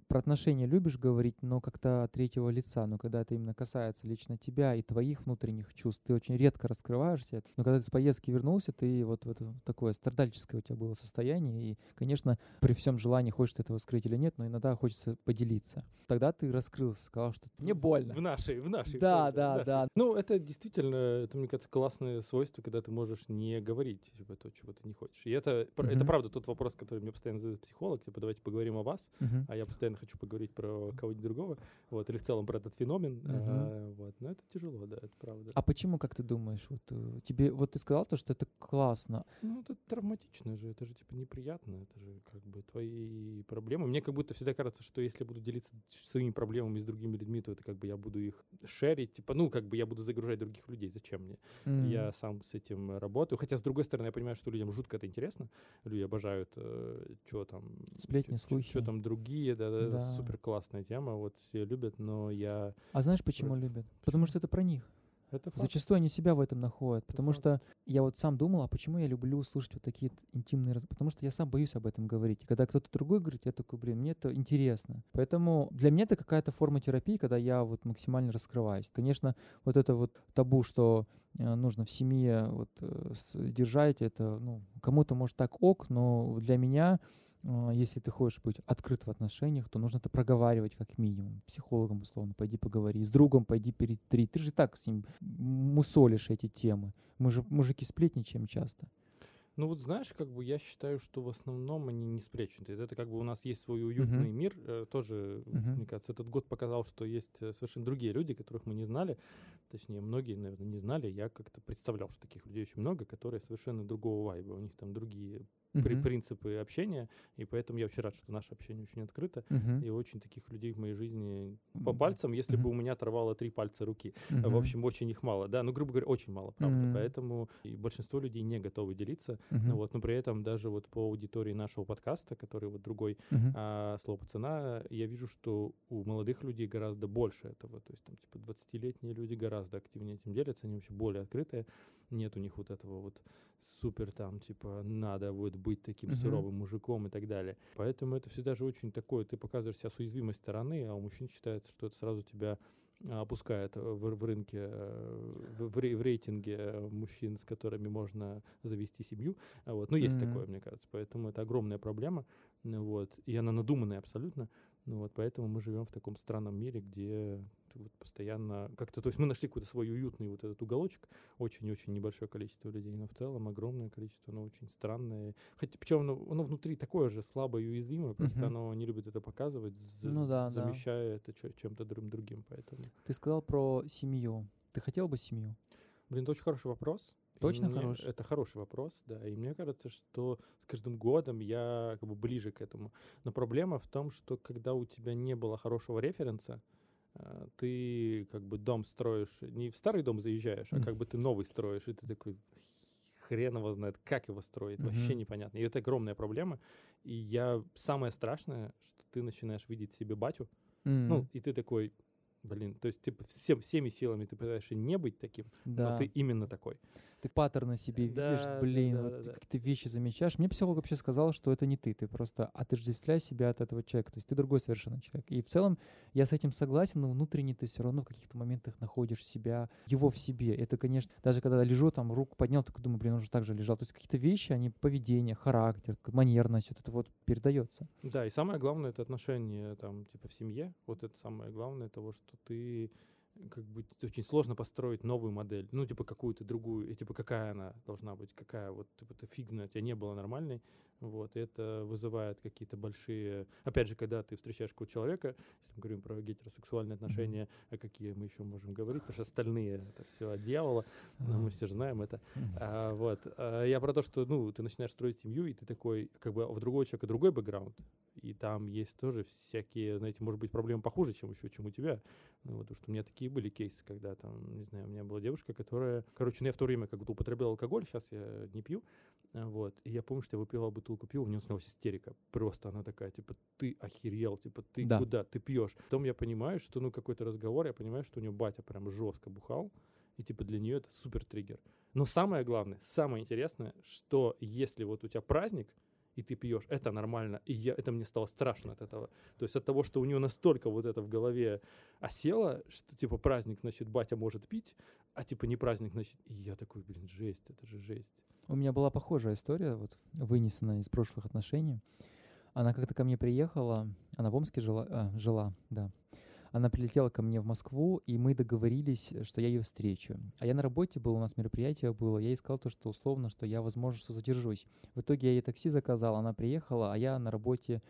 про отношения любишь говорить, но как-то от третьего лица. Но когда это именно касается лично тебя и твоих внутренних чувств, ты очень редко раскрываешься. Но когда ты с поездки вернулся, ты вот в это такое страдальческое у тебя было состояние. И, конечно, при всем желании, хочешь ты этого скрыть или нет, но иногда хочется поделиться. Тогда ты раскрылся, сказал, что мне больно. В нашей, в нашей. Да, форме, в да, нашей. да. Ну, это действительно, это, мне кажется, классное свойство, когда ты можешь не говорить типа, то, чего ты не хочешь. И это, пр- это правда тот вопрос, который мне постоянно задает психолог, типа, давайте поговорим о вас, Мгм. а я постоянно хочу поговорить про кого-нибудь другого, вот, или в целом про этот феномен, Мгм. а, вот, но это тяжело, да, это правда. А почему, как ты думаешь, вот э, тебе, вот ты сказал то, что это классно. Ну, это травматично же, это же, типа, неприятно, это же, как бы, твои проблемы. Мне как будто всегда кажется, что если я буду делиться своими проблемами с другими людьми, то это, как бы, я буду их шерить, типа, ну, как бы, я буду загружать других людей, зачем мне? М. Я сам с этим э, работаю. Хотя, с другой стороны, я понимаю, что людям жутко это интересно. Люди обожают, что там... Сплетни, Что слухи. там другие, да, да, это Да. супер классная тема, вот все любят, но я... А знаешь, почему Против. любят? Потому что это про них. Это факт. Зачастую они себя в этом находят. Потому факт. что я вот сам думал, а почему я люблю слушать вот такие интимные раз... Потому что я сам боюсь об этом говорить. И когда кто-то другой говорит, я такой, блин, мне это интересно. Поэтому для меня это какая-то форма терапии, когда я вот максимально раскрываюсь. Конечно, вот это вот табу, что э, нужно в семье вот э, держать, это, ну, кому-то может так ок, но для меня если ты хочешь быть открыт в отношениях, то нужно это проговаривать как минимум. Психологом, условно, пойди поговори. С другом пойди перетри. Ты же так с ним мусолишь эти темы. Мы же мужики сплетничаем часто. Ну вот знаешь, как бы я считаю, что в основном они не есть Это как бы у нас есть свой уютный мир. э, Тоже, Мгм. мне кажется, этот год показал, что есть э, совершенно другие люди, которых мы не знали. Точнее, многие, наверное, не знали. Я как-то представлял, что таких людей очень много, которые совершенно другого вайба. У них там другие при- Мгм. принципы общения. И поэтому я очень рад, что наше общение очень открыто. Мгм. И очень таких людей в моей жизни по пальцам, если бы мгм. у меня оторвало три пальца руки. мгм. В общем, очень их мало. Да, ну, грубо говоря, очень мало, правда. Мгм. Поэтому и большинство людей не готовы делиться. Мгм. Ну вот, но при этом даже вот по аудитории нашего подкаста, который вот другой Мгм. а, слово пацана, я вижу, что у молодых людей гораздо больше этого. То есть там типа 20-летние люди гораздо активнее этим делятся, они вообще более открытые. Нет у них вот этого вот супер там, типа, надо вот быть таким Мгм. суровым мужиком и так далее. Поэтому это всегда же очень такое, ты показываешь себя с уязвимой стороны, а у мужчин считается, что это сразу тебя а, опускает в, в рынке, э, в, в рей- в рейтинге э, мужчин, с которыми можно завести семью. Вот. Ну, есть Мгм. такое, мне кажется. Поэтому это огромная проблема. Вот. И она надуманная абсолютно. Ну вот, поэтому мы живем в таком странном мире, где вот постоянно как-то, то есть мы нашли какой-то свой уютный вот этот уголочек, очень-очень небольшое количество людей, но в целом огромное количество, оно очень странное. Хотя, причем оно, оно внутри такое же слабое и уязвимое, просто Мгм. оно не любит это показывать, за- Ну да, да. замещая это чё- чем-то друг другим, поэтому. Ты сказал про семью. Ты хотел бы семью? Блин, это очень хороший вопрос. Точно мне- хороший? Это хороший вопрос, да. И мне кажется, что с каждым годом я как бы ближе к этому. Но проблема в том, что когда у тебя не было хорошего референса, а, ты как бы дом строишь, не в старый дом заезжаешь, а как бы ты новый строишь, и ты такой хрен его знает, как его строить, вообще Мгм. непонятно. И это огромная проблема. И я самое страшное, что ты начинаешь видеть себе батю, М, ну, и ты такой, блин, то есть ты всем, всеми силами ты пытаешься не быть таким, да. но ты именно такой. Ты паттерны себе Да, видишь, блин, да, вот да, какие-то вещи замечаешь. Мне психолог вообще сказал, что это не ты, ты просто отождествляй себя от этого человека, то есть ты другой совершенно человек. И в целом я с этим согласен, но внутренне ты все равно в каких-то моментах находишь себя, его в себе. Это, конечно, даже когда лежу, там, руку поднял, такой думаю, блин, он же так же лежал. То есть какие-то вещи, они поведение, характер, манерность, вот это вот передается. Да, и самое главное это отношения там, типа, в семье. Вот это самое главное того, что ты как бы очень сложно построить новую модель, ну, типа, какую-то другую, и, типа, какая она должна быть, какая вот, типа, это фиг знает, у тебя не было нормальной, вот, и это вызывает какие-то большие... Опять же, когда ты встречаешь какого-то человека, если мы говорим про гетеросексуальные отношения, mm-hmm. а какие мы еще можем говорить, потому что остальные — это все от дьявола, mm-hmm. мы все же знаем это. Mm-hmm. А, вот. А я про то, что, ну, ты начинаешь строить семью, и ты такой, как бы, у другого человека другой бэкграунд, и там есть тоже всякие, знаете, может быть, проблемы похуже, чем еще, чем у тебя. Ну, вот, потому что у меня такие были кейсы, когда там, не знаю, у меня была девушка, которая, короче, ну, я в то время как бы употреблял алкоголь, сейчас я не пью, вот, и я помню, что я выпила бутылку пива, у нее снялась истерика, просто она такая, типа, ты охерел, типа, ты да. куда, ты пьешь. Потом я понимаю, что, ну, какой-то разговор, я понимаю, что у нее батя прям жестко бухал, и, типа, для нее это супер триггер. Но самое главное, самое интересное, что если вот у тебя праздник, и ты пьешь, это нормально. И я, это мне стало страшно от этого. То есть от того, что у нее настолько вот это в голове осело, что типа праздник, значит, батя может пить, а типа не праздник, значит... И я такой, блин, жесть, это же жесть. У меня была похожая история, вот вынесенная из прошлых отношений. Она как-то ко мне приехала, она в Омске жила, а, жила, да. Она прилетела ко мне в Москву, и мы договорились, что я ее встречу. А я на работе был, у нас мероприятие было, я ей сказал то, что условно, что я, возможно, что задержусь. В итоге я ей такси заказал, она приехала, а я на работе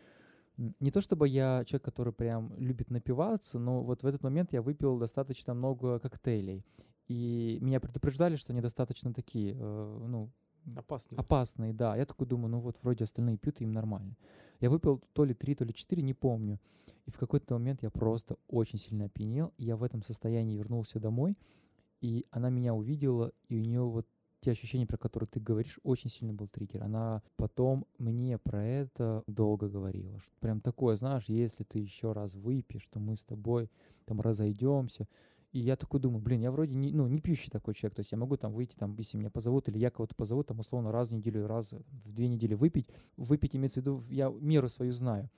не то чтобы я человек, который прям любит напиваться, но вот в этот момент я выпил достаточно много коктейлей. И меня предупреждали, что они достаточно такие, э, ну, Опасные. Опасные, да. Я такой думаю, ну вот вроде остальные пьют, им нормально. Я выпил то ли три, то ли четыре, не помню. И в какой-то момент я просто очень сильно опьянел. И я в этом состоянии вернулся домой. И она меня увидела, и у нее вот те ощущения, про которые ты говоришь, очень сильно был триггер. Она потом мне про это долго говорила. Что прям такое, знаешь, если ты еще раз выпьешь, то мы с тобой там разойдемся. И я такой думаю, блин, я вроде не, ну, не пьющий такой человек, то есть я могу там выйти, там, если меня позовут, или я кого-то позову, там, условно, раз в неделю, раз в две недели выпить. Выпить имеется в виду, я меру свою знаю.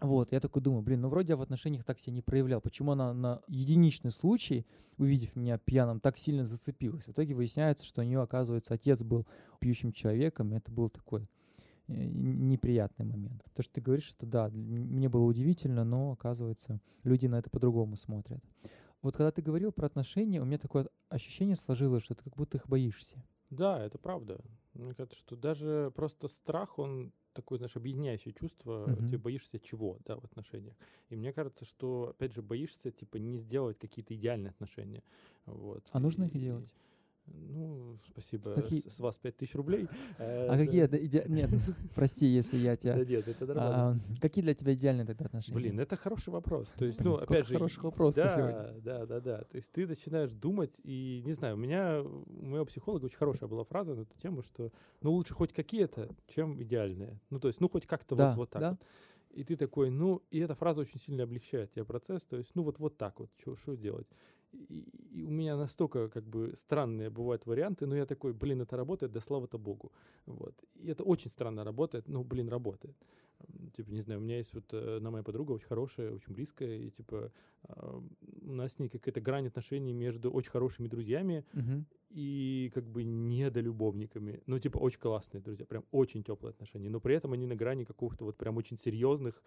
Вот, я такой думаю, блин, ну вроде я в отношениях так себя не проявлял. Почему она на единичный случай, увидев меня пьяным, так сильно зацепилась? В итоге выясняется, что у нее, оказывается, отец был пьющим человеком, и это был такой э, неприятный момент. То, что ты говоришь, это да, мне было удивительно, но, оказывается, люди на это по-другому смотрят. Вот когда ты говорил про отношения, у меня такое ощущение сложилось, что ты как будто их боишься. Да, это правда. Мне кажется, что даже просто страх, он такое, знаешь, объединяющее чувство. Uh-huh. Ты боишься чего, да, в отношениях. И мне кажется, что, опять же, боишься, типа, не сделать какие-то идеальные отношения. Вот. А нужно их делать? Ну, спасибо. Какие... С, с вас 5000 рублей. Э, а какие... Иде... Нет, прости, если я тебя... Да нет, это нормально. А, какие для тебя идеальные тогда отношения? Блин, это хороший вопрос. То есть, ну, опять же... хороших вопросов да, сегодня. Да, да, да. То есть ты начинаешь думать, и, не знаю, у меня, у моего психолога очень хорошая была фраза на эту тему, что, ну, лучше хоть какие-то, чем идеальные. Ну, то есть, ну, хоть как-то да, вот, вот так да. вот. И ты такой, ну, и эта фраза очень сильно облегчает тебе процесс, то есть, ну, вот, вот так вот, что делать и, и у меня настолько как бы странные бывают варианты, но я такой, блин, это работает, да слава-то богу. Вот. И это очень странно работает, но, блин, работает. Типа, не знаю, у меня есть вот одна моя подруга, очень хорошая, очень близкая, и типа э, у нас с ней какая-то грань отношений между очень хорошими друзьями uh-huh. и как бы недолюбовниками. Ну, типа, очень классные друзья, прям очень теплые отношения, но при этом они на грани каких-то вот прям очень серьезных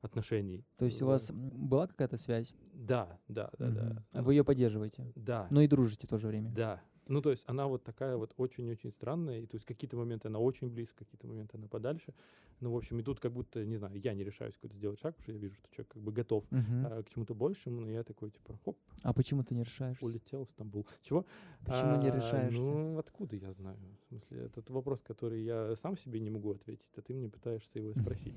отношений. То есть у вас была какая-то связь? Да, да, да, угу. да. А вы ее поддерживаете? Да. Но и дружите в то же время? Да, ну, то есть она вот такая вот очень-очень странная, и то есть какие-то моменты она очень близко, какие-то моменты она подальше. Ну, в общем, и тут как будто, не знаю, я не решаюсь какой-то сделать шаг, потому что я вижу, что человек как бы готов uh-huh. а, к чему-то большему, но я такой, типа, хоп. А почему ты не решаешься? Улетел в Стамбул. Чего? Почему а, не решаешься? Ну, откуда я знаю? В смысле, этот вопрос, который я сам себе не могу ответить, а ты мне пытаешься его спросить.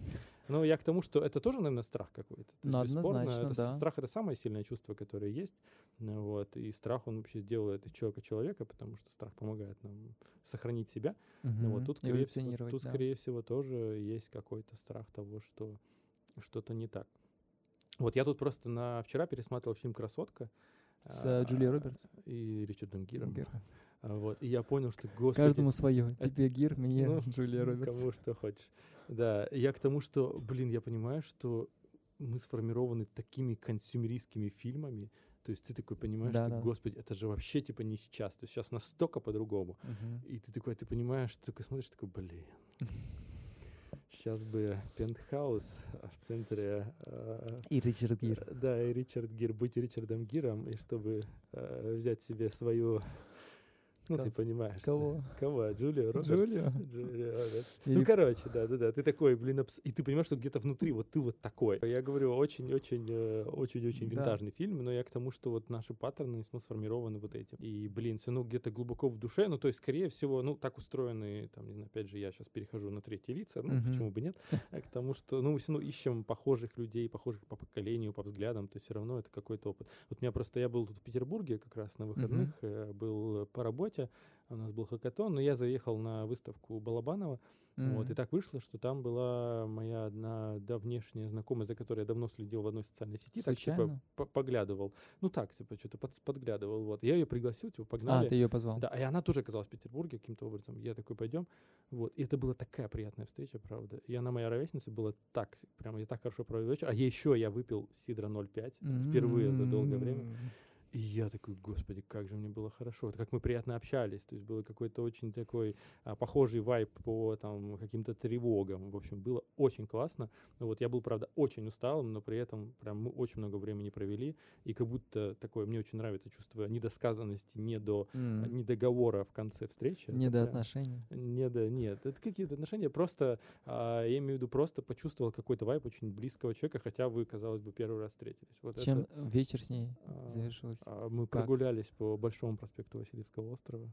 Но я к тому, что это тоже, наверное, страх какой-то. Ну, однозначно, это, да. Страх — это самое сильное чувство, которое есть. Вот. И страх, он вообще сделает из человека человека, потому что страх помогает нам сохранить себя. Угу. Ну, вот тут, скорее, всего, тут да. скорее всего, тоже есть какой-то страх того, что что-то не так. Вот я тут просто на вчера пересматривал фильм «Красотка». С а, Джулией Робертс. И Ричардом Гиром. Гир. Вот, и я понял, что, господи... Каждому свое. Тебе Гир, мне ну, Джулия Робертс. Кому что хочешь. Да, я к тому, что, блин, я понимаю, что мы сформированы такими консюмеристскими фильмами, то есть ты такой понимаешь, да, что, да. господи, это же вообще типа не сейчас. То есть сейчас настолько по-другому. Uh-huh. И ты такой, ты понимаешь, ты такой смотришь, такой, блин. Сейчас бы пентхаус в центре... э, И Ричард Гир. э, Да, и Ричард Гир, быть Ричардом Гиром, и чтобы э, взять себе свою... Ну, ты понимаешь. да. Кого? Кого? Джулию Робертс? Джулию? Джулию Робертс. Я Ну, короче, да-да-да, ты такой, блин, абс- и ты понимаешь, что где-то внутри вот ты вот такой. Я говорю, очень-очень, э, очень-очень Да. винтажный фильм, но я к тому, что вот наши паттерны ну, сформированы вот этим. И, блин, ну, где-то глубоко в душе, ну, то есть, скорее всего, ну, так устроены, там, не знаю, опять же, я сейчас перехожу на третьи лица, ну, Мгм. почему бы нет, а к тому, что, ну, мы всё равно ищем похожих людей, похожих по поколению, по взглядам, то есть все равно это какой-то опыт. Вот у меня просто, я был тут в Петербурге как раз на выходных, э, был по работе, у нас был хакатон, но я заехал на выставку Балабанова, вот, и так вышло, что там была моя одна давнешняя знакомая, за которой я давно следил в одной социальной сети, так типа Случайно? по- поглядывал. Ну так, типа, что-то подглядывал. Вот. Я ее пригласил, типа, А, погнали. ты ее позвал? Да, и она тоже оказалась в Петербурге каким-то образом. Я такой, пойдем. Вот. И это была такая приятная встреча, правда. И она моя ровесница была так, прям я так хорошо провел вечер. А еще я выпил Сидра 0,5 впервые за долгое время. И я такой, господи, как же мне было хорошо. Вот как мы приятно общались. То есть было какой-то очень такой а, похожий вайб по там каким-то тревогам. В общем, было очень классно. Вот я был, правда, очень усталым, но при этом прям мы очень много времени провели. И как будто такое, мне очень нравится чувство недосказанности, не до М. недоговора в конце встречи. Это Не до прям- отношений. не, да, нет, это какие-то отношения. Просто, а, я имею в виду, просто почувствовал какой-то вайб очень близкого человека, хотя вы, казалось бы, первый раз встретились. Вот Чем это, вечер с ней а, завершился? А, Мы Как? прогулялись по Большому проспекту Васильевского острова.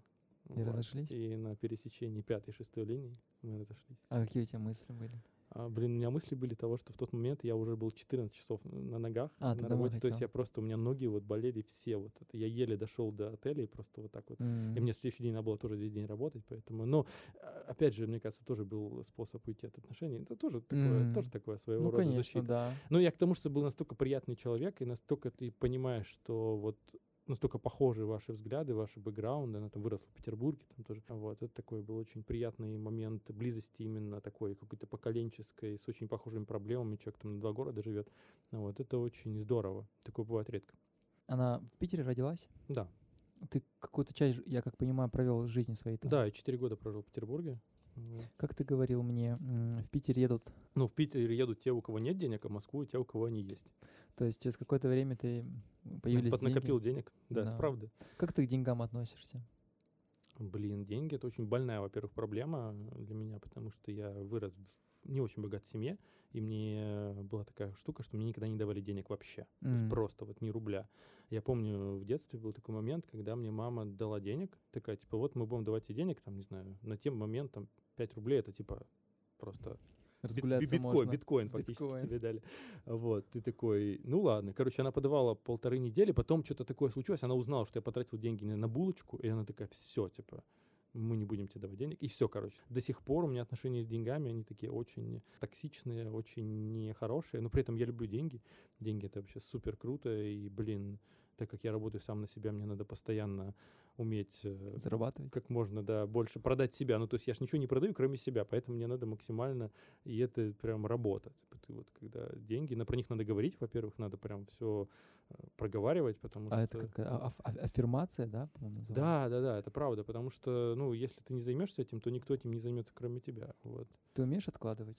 И разошлись? И на пересечении пятой и шестой линии мы разошлись. А какие у тебя мысли были? А, блин, у меня мысли были того, что в тот момент я уже был 14 часов на ногах А, на работе. То есть хотел. я просто, у меня ноги вот болели все. Вот это. Я еле дошел до отеля и просто вот так вот М. и мне следующий день надо было тоже весь день работать, поэтому, но, а, опять же, мне кажется, тоже был способ уйти от отношений. Это тоже такое, М. тоже такое своего Ну, рода конечно, защита. да. Но я к тому, что был настолько приятный человек, и настолько ты понимаешь, что вот настолько похожи ваши взгляды, ваши бэкграунды. Она там выросла в Петербурге, там тоже. Вот, это такой был очень приятный момент близости именно такой какой-то поколенческой, с очень похожими проблемами. Человек там на два города живет. Вот, это очень здорово. Такое бывает редко. Она в Питере родилась? Да. Ты какую-то часть, я как понимаю, провел жизни своей там. Да, я четыре года прожил в Петербурге. Как ты говорил мне, в Питер едут, Ну, в Питер едут те, у кого нет денег, а в Москву те, у кого они есть. то есть через какое-то время ты появились деньги. Поднакопил денег. Да, это Да. правда. Как ты к деньгам относишься? Блин, деньги это очень больная, во-первых, проблема для меня, потому что я вырос в не очень богатой семье, и мне была такая штука, что мне никогда не давали денег вообще. То есть просто вот ни рубля. Я помню, в детстве был такой момент, когда мне мама дала денег, такая, типа, вот мы будем давать тебе денег, там, не знаю, на тем момент, там, 5 рублей, это, типа, просто Разгуляться биткоин, можно. биткоин фактически Биткоин. тебе дали. Вот, ты такой, ну ладно. Короче, она подавала полторы недели, потом что-то такое случилось, она узнала, что я потратил деньги на, на булочку, и она такая, все, типа, мы не будем тебе давать денег. И все, короче. До сих пор у меня отношения с деньгами, они такие очень токсичные, очень нехорошие, но при этом я люблю деньги. Деньги — это вообще супер круто, и, блин, так как я работаю сам на себя, мне надо постоянно уметь э, Зарабатывать. как можно, да, больше продать себя. Ну, то есть я же ничего не продаю, кроме себя, поэтому мне надо максимально, и это прям работа. Типа ты вот, когда деньги, на, про них надо говорить, во-первых, надо прям все проговаривать, потому А что... это как а- аф- а- аффирмация, да? Да, да, да, это правда, потому что, ну, если ты не займешься этим, то никто этим не займется, кроме тебя. Вот. Ты умеешь откладывать?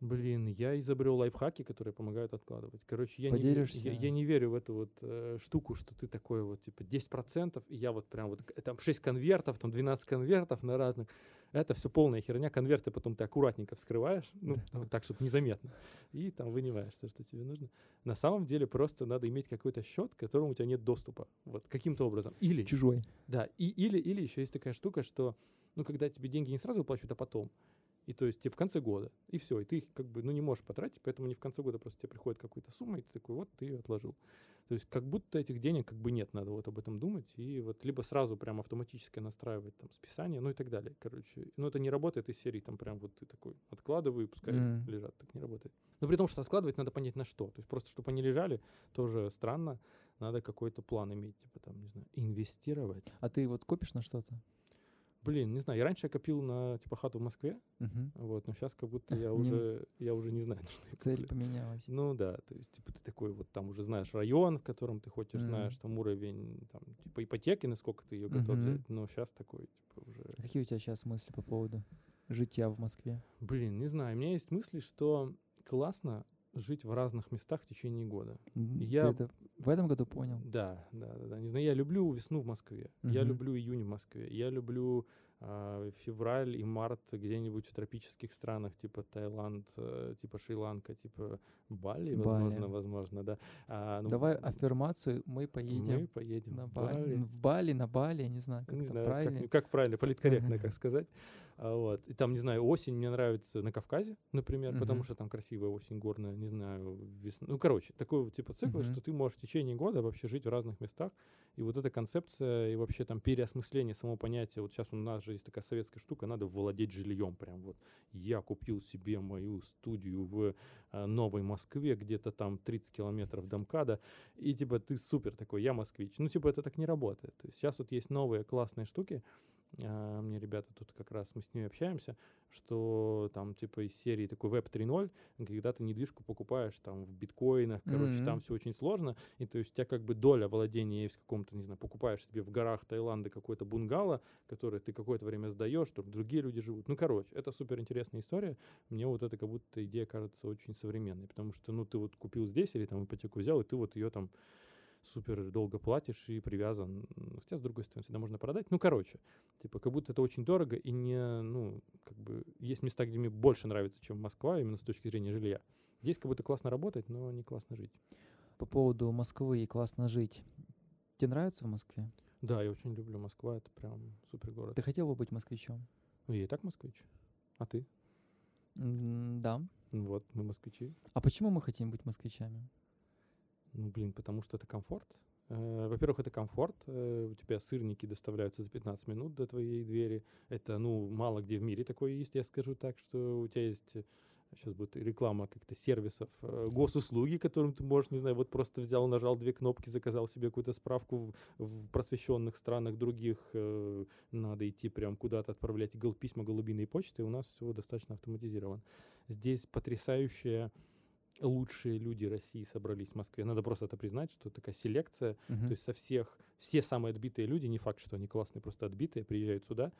Блин, я изобрел лайфхаки, которые помогают откладывать. Короче, я, не, я, я не верю в эту вот э, штуку, что ты такой вот, типа, 10%, и я вот прям вот, там 6 конвертов, там 12 конвертов на разных. Это все полная херня. Конверты потом ты аккуратненько вскрываешь, ну, ну, так, чтобы незаметно, и там вынимаешь то, что тебе нужно. На самом деле просто надо иметь какой-то счет, к которому у тебя нет доступа. Вот, каким-то образом. Или, Чужой. да, и, или, или еще есть такая штука, что, ну, когда тебе деньги не сразу выплачивают, а потом, и то есть тебе в конце года, и все, и ты их как бы, ну, не можешь потратить, поэтому не в конце года просто тебе приходит какая-то сумма, и ты такой, вот, ты ее отложил. То есть как будто этих денег как бы нет, надо вот об этом думать, и вот либо сразу прям автоматически настраивать там списание, ну и так далее, короче. Но это не работает из серии, там прям вот ты такой откладываю, и пускай Мгм. лежат, так не работает. Но при том, что откладывать надо понять на что. То есть просто, чтобы они лежали, тоже странно, надо какой-то план иметь, типа там, не знаю, инвестировать. А ты вот копишь на что-то? Блин, не знаю, я раньше я копил на типа хату в Москве, Мгм. вот, но сейчас как будто я уже, я уже не знаю, на что я Цель поменялась. Ну да, то есть, типа, ты такой вот там уже знаешь район, в котором ты хочешь, Мгм. знаешь там уровень, там, типа, ипотеки, насколько ты ее готов Мгм. взять, но сейчас такой, типа, уже... А Какие у тебя сейчас мысли по поводу? жития в Москве? Блин, не знаю. У меня есть мысли, что классно жить в разных местах в течение года. Ты Я- это в этом году понял? Да, да, да. Не знаю, я люблю весну в Москве. Я Мгм. люблю июнь в Москве. Я люблю а, февраль и март где-нибудь в тропических странах, типа Таиланд, э, типа Шри-Ланка, типа Бали, возможно, Бали. возможно, да. А, ну, Давай аффирмацию, мы поедем Мы поедем на Бали. Бали. В Бали, на Бали, я не знаю, как Не знаю, как, правильно. как правильно, политкорректно, как сказать. А, вот. И там, не знаю, осень мне нравится на Кавказе, например, потому Мгм. что там красивая осень горная, не знаю, весна. Ну, короче, такой типа цикл, Мгм. что ты можешь в течение года вообще жить в разных местах. И вот эта концепция и вообще там переосмысление самого понятия. Вот сейчас у нас же есть такая советская штука, надо владеть жильем прям вот. Я купил себе мою студию в а, Новой Москве, где-то там 30 километров до МКАДа, и типа ты супер такой, я москвич. Ну, типа это так не работает. То есть сейчас вот есть новые классные штуки, а, мне ребята тут как раз мы с ними общаемся, что там типа из серии такой веб 3.0, когда ты недвижку покупаешь там в биткоинах, короче, там Мгм. все очень сложно, и то есть у тебя как бы доля владения есть в каком-то, не знаю, покупаешь себе в горах Таиланда какой-то бунгало, который ты какое-то время сдаешь, чтобы другие люди живут. Ну, короче, это супер интересная история. Мне вот это как будто идея кажется очень современной, потому что, ну, ты вот купил здесь или там ипотеку взял, и ты вот ее там супер долго платишь и привязан. Хотя, с другой стороны, всегда можно продать. Ну, короче, типа, как будто это очень дорого и не, ну, как бы, есть места, где мне больше нравится, чем Москва, именно с точки зрения жилья. Здесь как будто классно работать, но не классно жить. По поводу Москвы и классно жить. Тебе нравится в Москве? Да, я очень люблю Москва, это прям супер город. Ты хотел бы быть москвичом? Ну, я и так москвич. А ты? М, Да. Ну Вот, мы москвичи. А почему мы хотим быть москвичами? Ну, блин, потому что это комфорт. Э, Во-первых, это комфорт. э, У тебя сырники доставляются за 15 минут до твоей двери. Это, ну, мало где в мире такое есть, я скажу так, что у тебя есть сейчас будет реклама как-то сервисов, э, госуслуги, которым ты можешь, не знаю, вот просто взял, нажал две кнопки, заказал себе какую-то справку в, в просвещенных странах других, э, надо идти прям куда-то отправлять гол- письма голубиной почты, у нас все достаточно автоматизировано. Здесь потрясающие лучшие люди России собрались в Москве. Надо просто это признать, что такая селекция, Мгм. то есть со всех, все самые отбитые люди, не факт, что они классные, просто отбитые, приезжают сюда,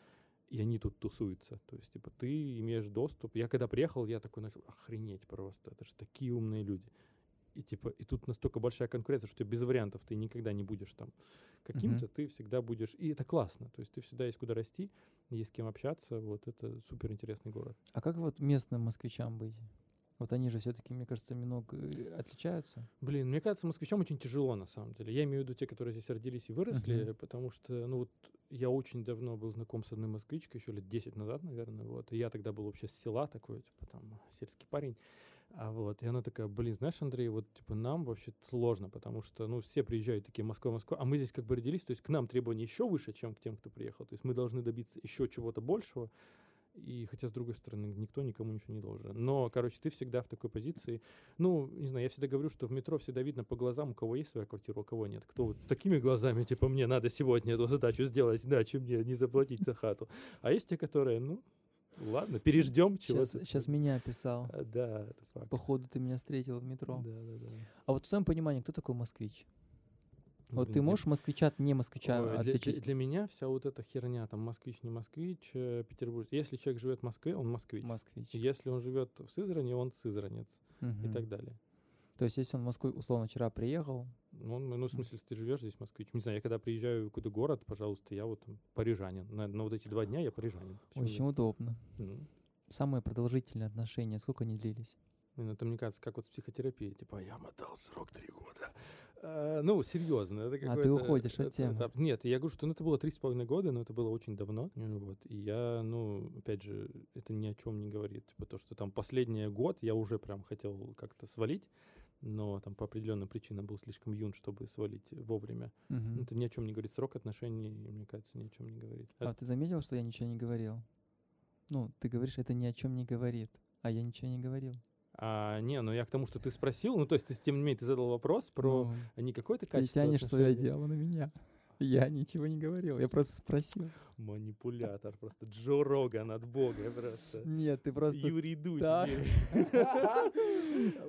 и они тут тусуются. То есть, типа, ты имеешь доступ. Я когда приехал, я такой начал, охренеть просто, это же такие умные люди. И типа, и тут настолько большая конкуренция, что без вариантов ты никогда не будешь там каким-то, ты всегда будешь. И это классно. То есть ты всегда есть куда расти, есть с кем общаться. Вот это супер интересный город. А как вот местным москвичам быть? Вот они же все-таки, мне кажется, немного э, отличаются. Блин, мне кажется, москвичам очень тяжело на самом деле. Я имею в виду те, которые здесь родились и выросли, Мгм. потому что, ну вот, я очень давно был знаком с одной москвичкой, еще лет 10 назад, наверное, вот. И я тогда был вообще с села такой, типа, там, сельский парень. А вот, и она такая, блин, знаешь, Андрей, вот, типа, нам вообще сложно, потому что, ну, все приезжают такие, Москва, Москва, а мы здесь как бы родились, то есть к нам требования еще выше, чем к тем, кто приехал. То есть мы должны добиться еще чего-то большего, и хотя, с другой стороны, никто никому ничего не должен. Но, короче, ты всегда в такой позиции. Ну, не знаю, я всегда говорю, что в метро всегда видно по глазам, у кого есть своя квартира, у кого нет. Кто вот такими глазами, типа, мне надо сегодня эту задачу сделать, иначе мне не заплатить за хату. А есть те, которые, ну, ладно, переждем Сейчас, чего-то. сейчас меня описал. А, Да, это факт. Походу, ты меня встретил в метро. Да, да, да. А вот в твоем понимании, кто такой москвич? Вот Блин, ты для- можешь москвича от не москвича Ой, для, для- отличить? для меня вся вот эта херня, там, москвич, не москвич, э, Петербург. Если человек живет в Москве, он москвич. Москвич. Если он живет в Сызрани, он сызранец и Мгм. так далее. То есть, если он в Москву, условно, вчера приехал, Ну, ну, в смысле, если ты живешь здесь, москвич. Не знаю, я когда приезжаю в какой-то город, пожалуйста, я вот парижанин. На, на вот эти два дня я парижанин. Почему очень нет? удобно. Ну, Самые продолжительные отношения, сколько они длились? блин, это, мне кажется, как вот в психотерапии. Типа, я мотал срок три года. А, ну, серьезно. Это А ты уходишь от это- темы. это- нет, я говорю, что ну, это было три с половиной года, но это было очень давно. Э, Вот. И я, ну, опять же, это ни о чем не говорит. Типа то, что там последний год я уже прям хотел как-то свалить, но там по определенным причинам был слишком юн, чтобы свалить вовремя. Мгм. Это ни о чем не говорит. Срок отношений, мне кажется, ни о чем не говорит. А ты заметил, что я ничего не говорил? Ну, ты говоришь, это ни о чем не говорит, а я ничего не говорил. А, не, ну я к тому, что ты спросил, ну то есть ты, тем не менее ты задал вопрос про Ну, не какое-то ты качество тянешь свое отношений. дело на меня. Я ничего не говорил, я просто спросил. Манипулятор, просто Джо Роган от бога, просто. Нет, ты просто... Юрий Дудь. Да.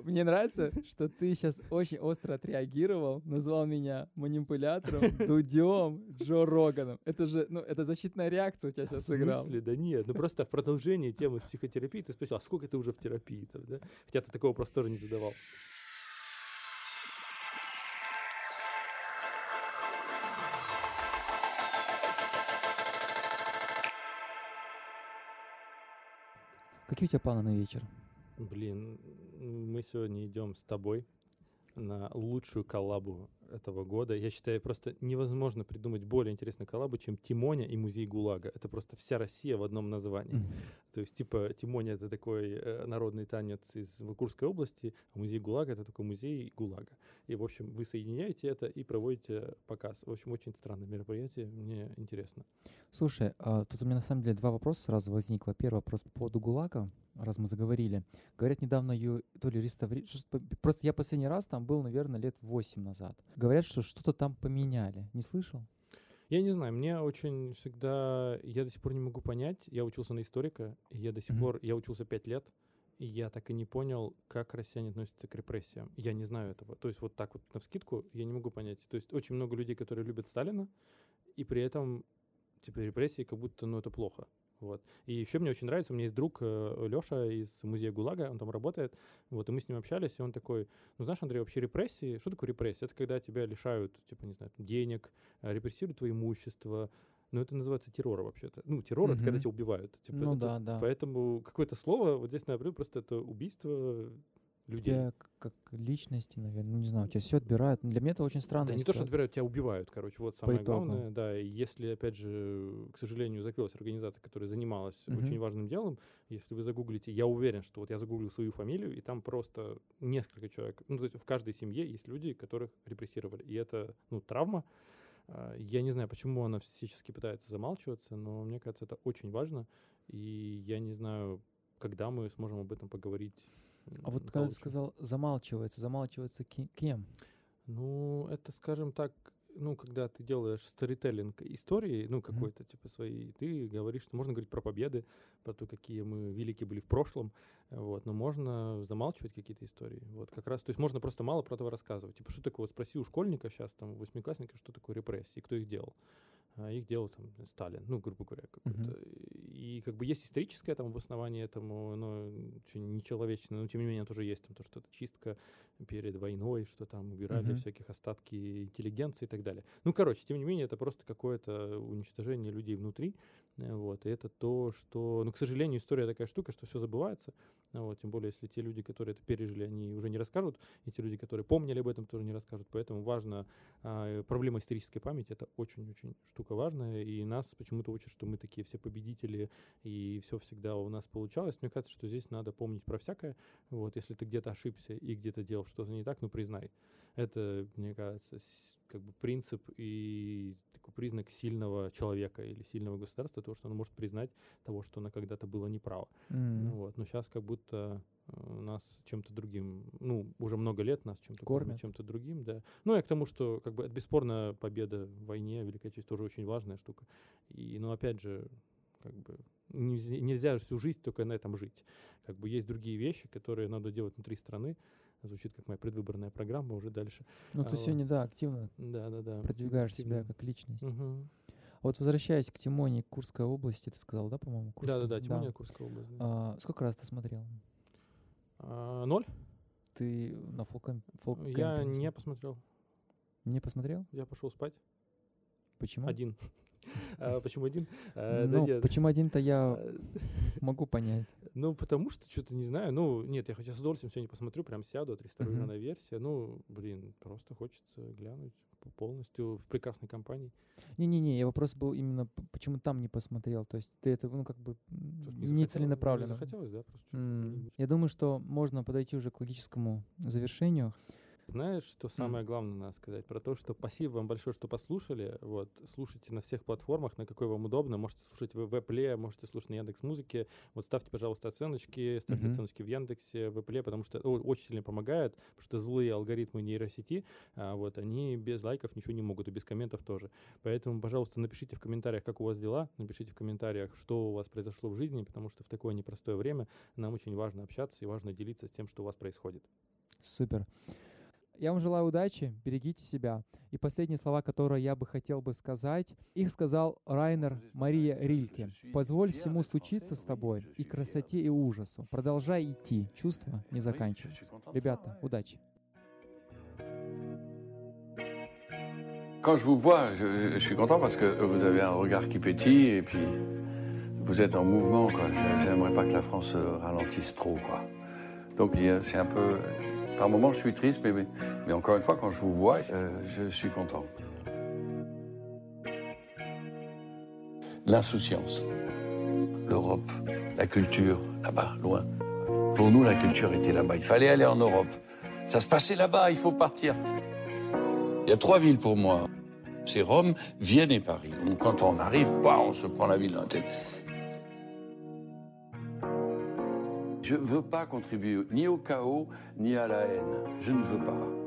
Мне нравится, что ты сейчас очень остро отреагировал, назвал меня манипулятором, дудем, Джо Роганом. Это же, ну, это защитная реакция у тебя сейчас В сыграла. смысле? Да нет, ну просто в продолжении темы с психотерапией ты спросил, а сколько ты уже в терапии да? Хотя ты такого вопроса тоже не задавал. Какие у тебя планы на вечер? Блин, мы сегодня идем с тобой на лучшую коллабу этого года. Я считаю, просто невозможно придумать более интересную коллабу, чем Тимоня и музей ГУЛАГа. Это просто вся Россия в одном названии. Мгм. То есть, типа, Тимоня — это такой э, народный танец из Курской области, а музей ГУЛАГа — это такой музей ГУЛАГа. И, в общем, вы соединяете это и проводите показ. В общем, очень странное мероприятие, мне интересно. Слушай, а, тут у меня на самом деле два вопроса сразу возникло. Первый вопрос по поводу ГУЛАГа, раз мы заговорили. Говорят, недавно ее то ли реставрировали. Просто я последний раз там был, наверное, лет 8 назад. Говорят, что что-то там поменяли. Не слышал? Я не знаю, мне очень всегда... Я до сих пор не могу понять. Я учился на историка, и я до сих Мгм. пор... Я учился пять лет, и я так и не понял, как россияне относятся к репрессиям. Я не знаю этого. То есть вот так вот на вскидку я не могу понять. То есть очень много людей, которые любят Сталина, и при этом, типа, репрессии как будто, ну, это плохо. Вот. И еще мне очень нравится, у меня есть друг Леша из музея ГУЛАГа, он там работает, вот, и мы с ним общались, и он такой, ну, знаешь, Андрей, вообще репрессии, что такое репрессия? Это когда тебя лишают, типа, не знаю, денег, э, репрессируют твое имущество, но это называется террор вообще-то. Ну, террор — это когда тебя убивают. Типа, Ну это- да, да. Поэтому какое-то слово вот здесь наоборот просто это убийство людей. Тебя как личности, наверное, ну, не знаю, у тебя все отбирают. Для меня это очень странно. Да не то, что отбирают, тебя убивают, короче, вот самое итогу. главное, да, и если, опять же, к сожалению, закрылась организация, которая занималась Мгм. очень важным делом, если вы загуглите, я уверен, что вот я загуглил свою фамилию, и там просто несколько человек, ну, то есть в каждой семье есть люди, которых репрессировали, и это, ну, травма, А, я не знаю, почему она всячески пытается замалчиваться, но мне кажется, это очень важно, и я не знаю, когда мы сможем об этом поговорить. А вот когда ты сказал замалчивается, замалчивается кем? Ну, это, скажем так, ну, когда ты делаешь сторителлинг истории, ну, какой-то, типа, своей, ты говоришь, что можно говорить про победы, про то, какие мы великие были в прошлом, вот, но можно замалчивать какие-то истории, вот, как раз, то есть можно просто мало про это рассказывать, типа, что такое, вот спроси у школьника сейчас, там, восьмиклассника, что такое репрессии, кто их делал, а их делал, там, Сталин, ну, грубо говоря, какой-то, и, как бы есть историческое там обоснование этому, но нечеловечное, но тем не менее тоже есть там то, что это чистка перед войной, что там убирали Мгм. всяких остатки интеллигенции и так далее. Ну, короче, тем не менее, это просто какое-то уничтожение людей внутри, вот, и это то, что, ну, к сожалению, история такая штука, что все забывается, вот, тем более, если те люди, которые это пережили, они уже не расскажут, и те люди, которые помнили об этом, тоже не расскажут, поэтому важно, а, проблема исторической памяти, это очень-очень штука важная, и нас почему-то учат, что мы такие все победители, и все всегда у нас получалось. Мне кажется, что здесь надо помнить про всякое, вот, если ты где-то ошибся и где-то делал что-то не так, ну, признай. Это, мне кажется, как бы принцип и такой признак сильного человека или сильного государства, то, что оно может признать того, что оно когда-то было неправо. М. Ну вот. Но сейчас как будто э, нас чем-то другим, ну, уже много лет нас чем-то кормят, Кормят. чем-то другим, да. Ну, и к тому, что, как бы, это бесспорно победа в войне, Великая Честь тоже очень важная штука. И, ну, опять же, как бы, нельзя, нельзя всю жизнь только на этом жить. Как бы есть другие вещи, которые надо делать внутри страны. Звучит как моя предвыборная программа уже дальше. Ну, а ты вот. сегодня, да, активно Да, да, да. продвигаешь себя как личность. Вот возвращаясь к Тимоне Курской области, ты сказал, да, по-моему? Да, да, да, Тимоня, Курская область. да. А, сколько раз ты смотрел? А, ноль? Ты на фолком, фолк Я не см- посмотрел. не посмотрел? Я пошел спать. Почему? Один. А, Почему один? А, Ну, почему один-то я А, могу понять. Ну, потому что что-то не знаю. Ну, нет, я хочу с удовольствием сегодня посмотрю, прям сяду, отреставрированная версия. Ну, блин, просто хочется глянуть полностью в прекрасной компании. Не-не-не, я вопрос был именно, почему там не посмотрел. То есть ты это, ну, как бы не захотелось- целенаправленно. Не захотелось, да, просто. где-нибудь. Я думаю, что можно подойти уже к логическому завершению. Знаешь, что самое главное надо сказать? Про то, что спасибо вам большое, что послушали. Вот, слушайте на всех платформах, на какой вам удобно. Можете слушать в Apple, можете слушать на Яндекс Музыке. Вот ставьте, пожалуйста, оценочки, ставьте Мгм. оценочки в Яндексе, в Apple, потому что о- очень сильно помогает, потому что злые алгоритмы нейросети, а, вот, они без лайков ничего не могут, и без комментов тоже. Поэтому, пожалуйста, напишите в комментариях, как у вас дела, напишите в комментариях, что у вас произошло в жизни, потому что в такое непростое время нам очень важно общаться и важно делиться с тем, что у вас происходит. Супер. Я вам желаю удачи, берегите себя. И последние слова, которые я бы хотел бы сказать, их сказал Райнер Мария Рильке. «Позволь всему случиться с тобой, и красоте, и ужасу. Продолжай идти, чувства не заканчиваются». Ребята, удачи. Quand je vous vois, je, je suis content parce que vous avez un regard qui pétille et puis vous êtes en mouvement. quoi. J'ai- J'aimerais pas que la France euh, ralentisse trop. Quoi. Donc c'est un peu. Par moments, je suis triste, mais, mais, encore une fois, quand je vous vois, euh, je suis content. L'insouciance, l'Europe, la culture, là-bas, loin. Pour nous, la culture était là-bas. Il fallait aller en Europe. Ça se passait là-bas, il faut partir. Il y a trois villes pour moi. C'est Rome, Vienne et Paris. Donc quand on arrive, bah, on se prend la ville dans la tête. Je ne veux pas contribuer ni au chaos, ni à la haine. Je ne veux pas.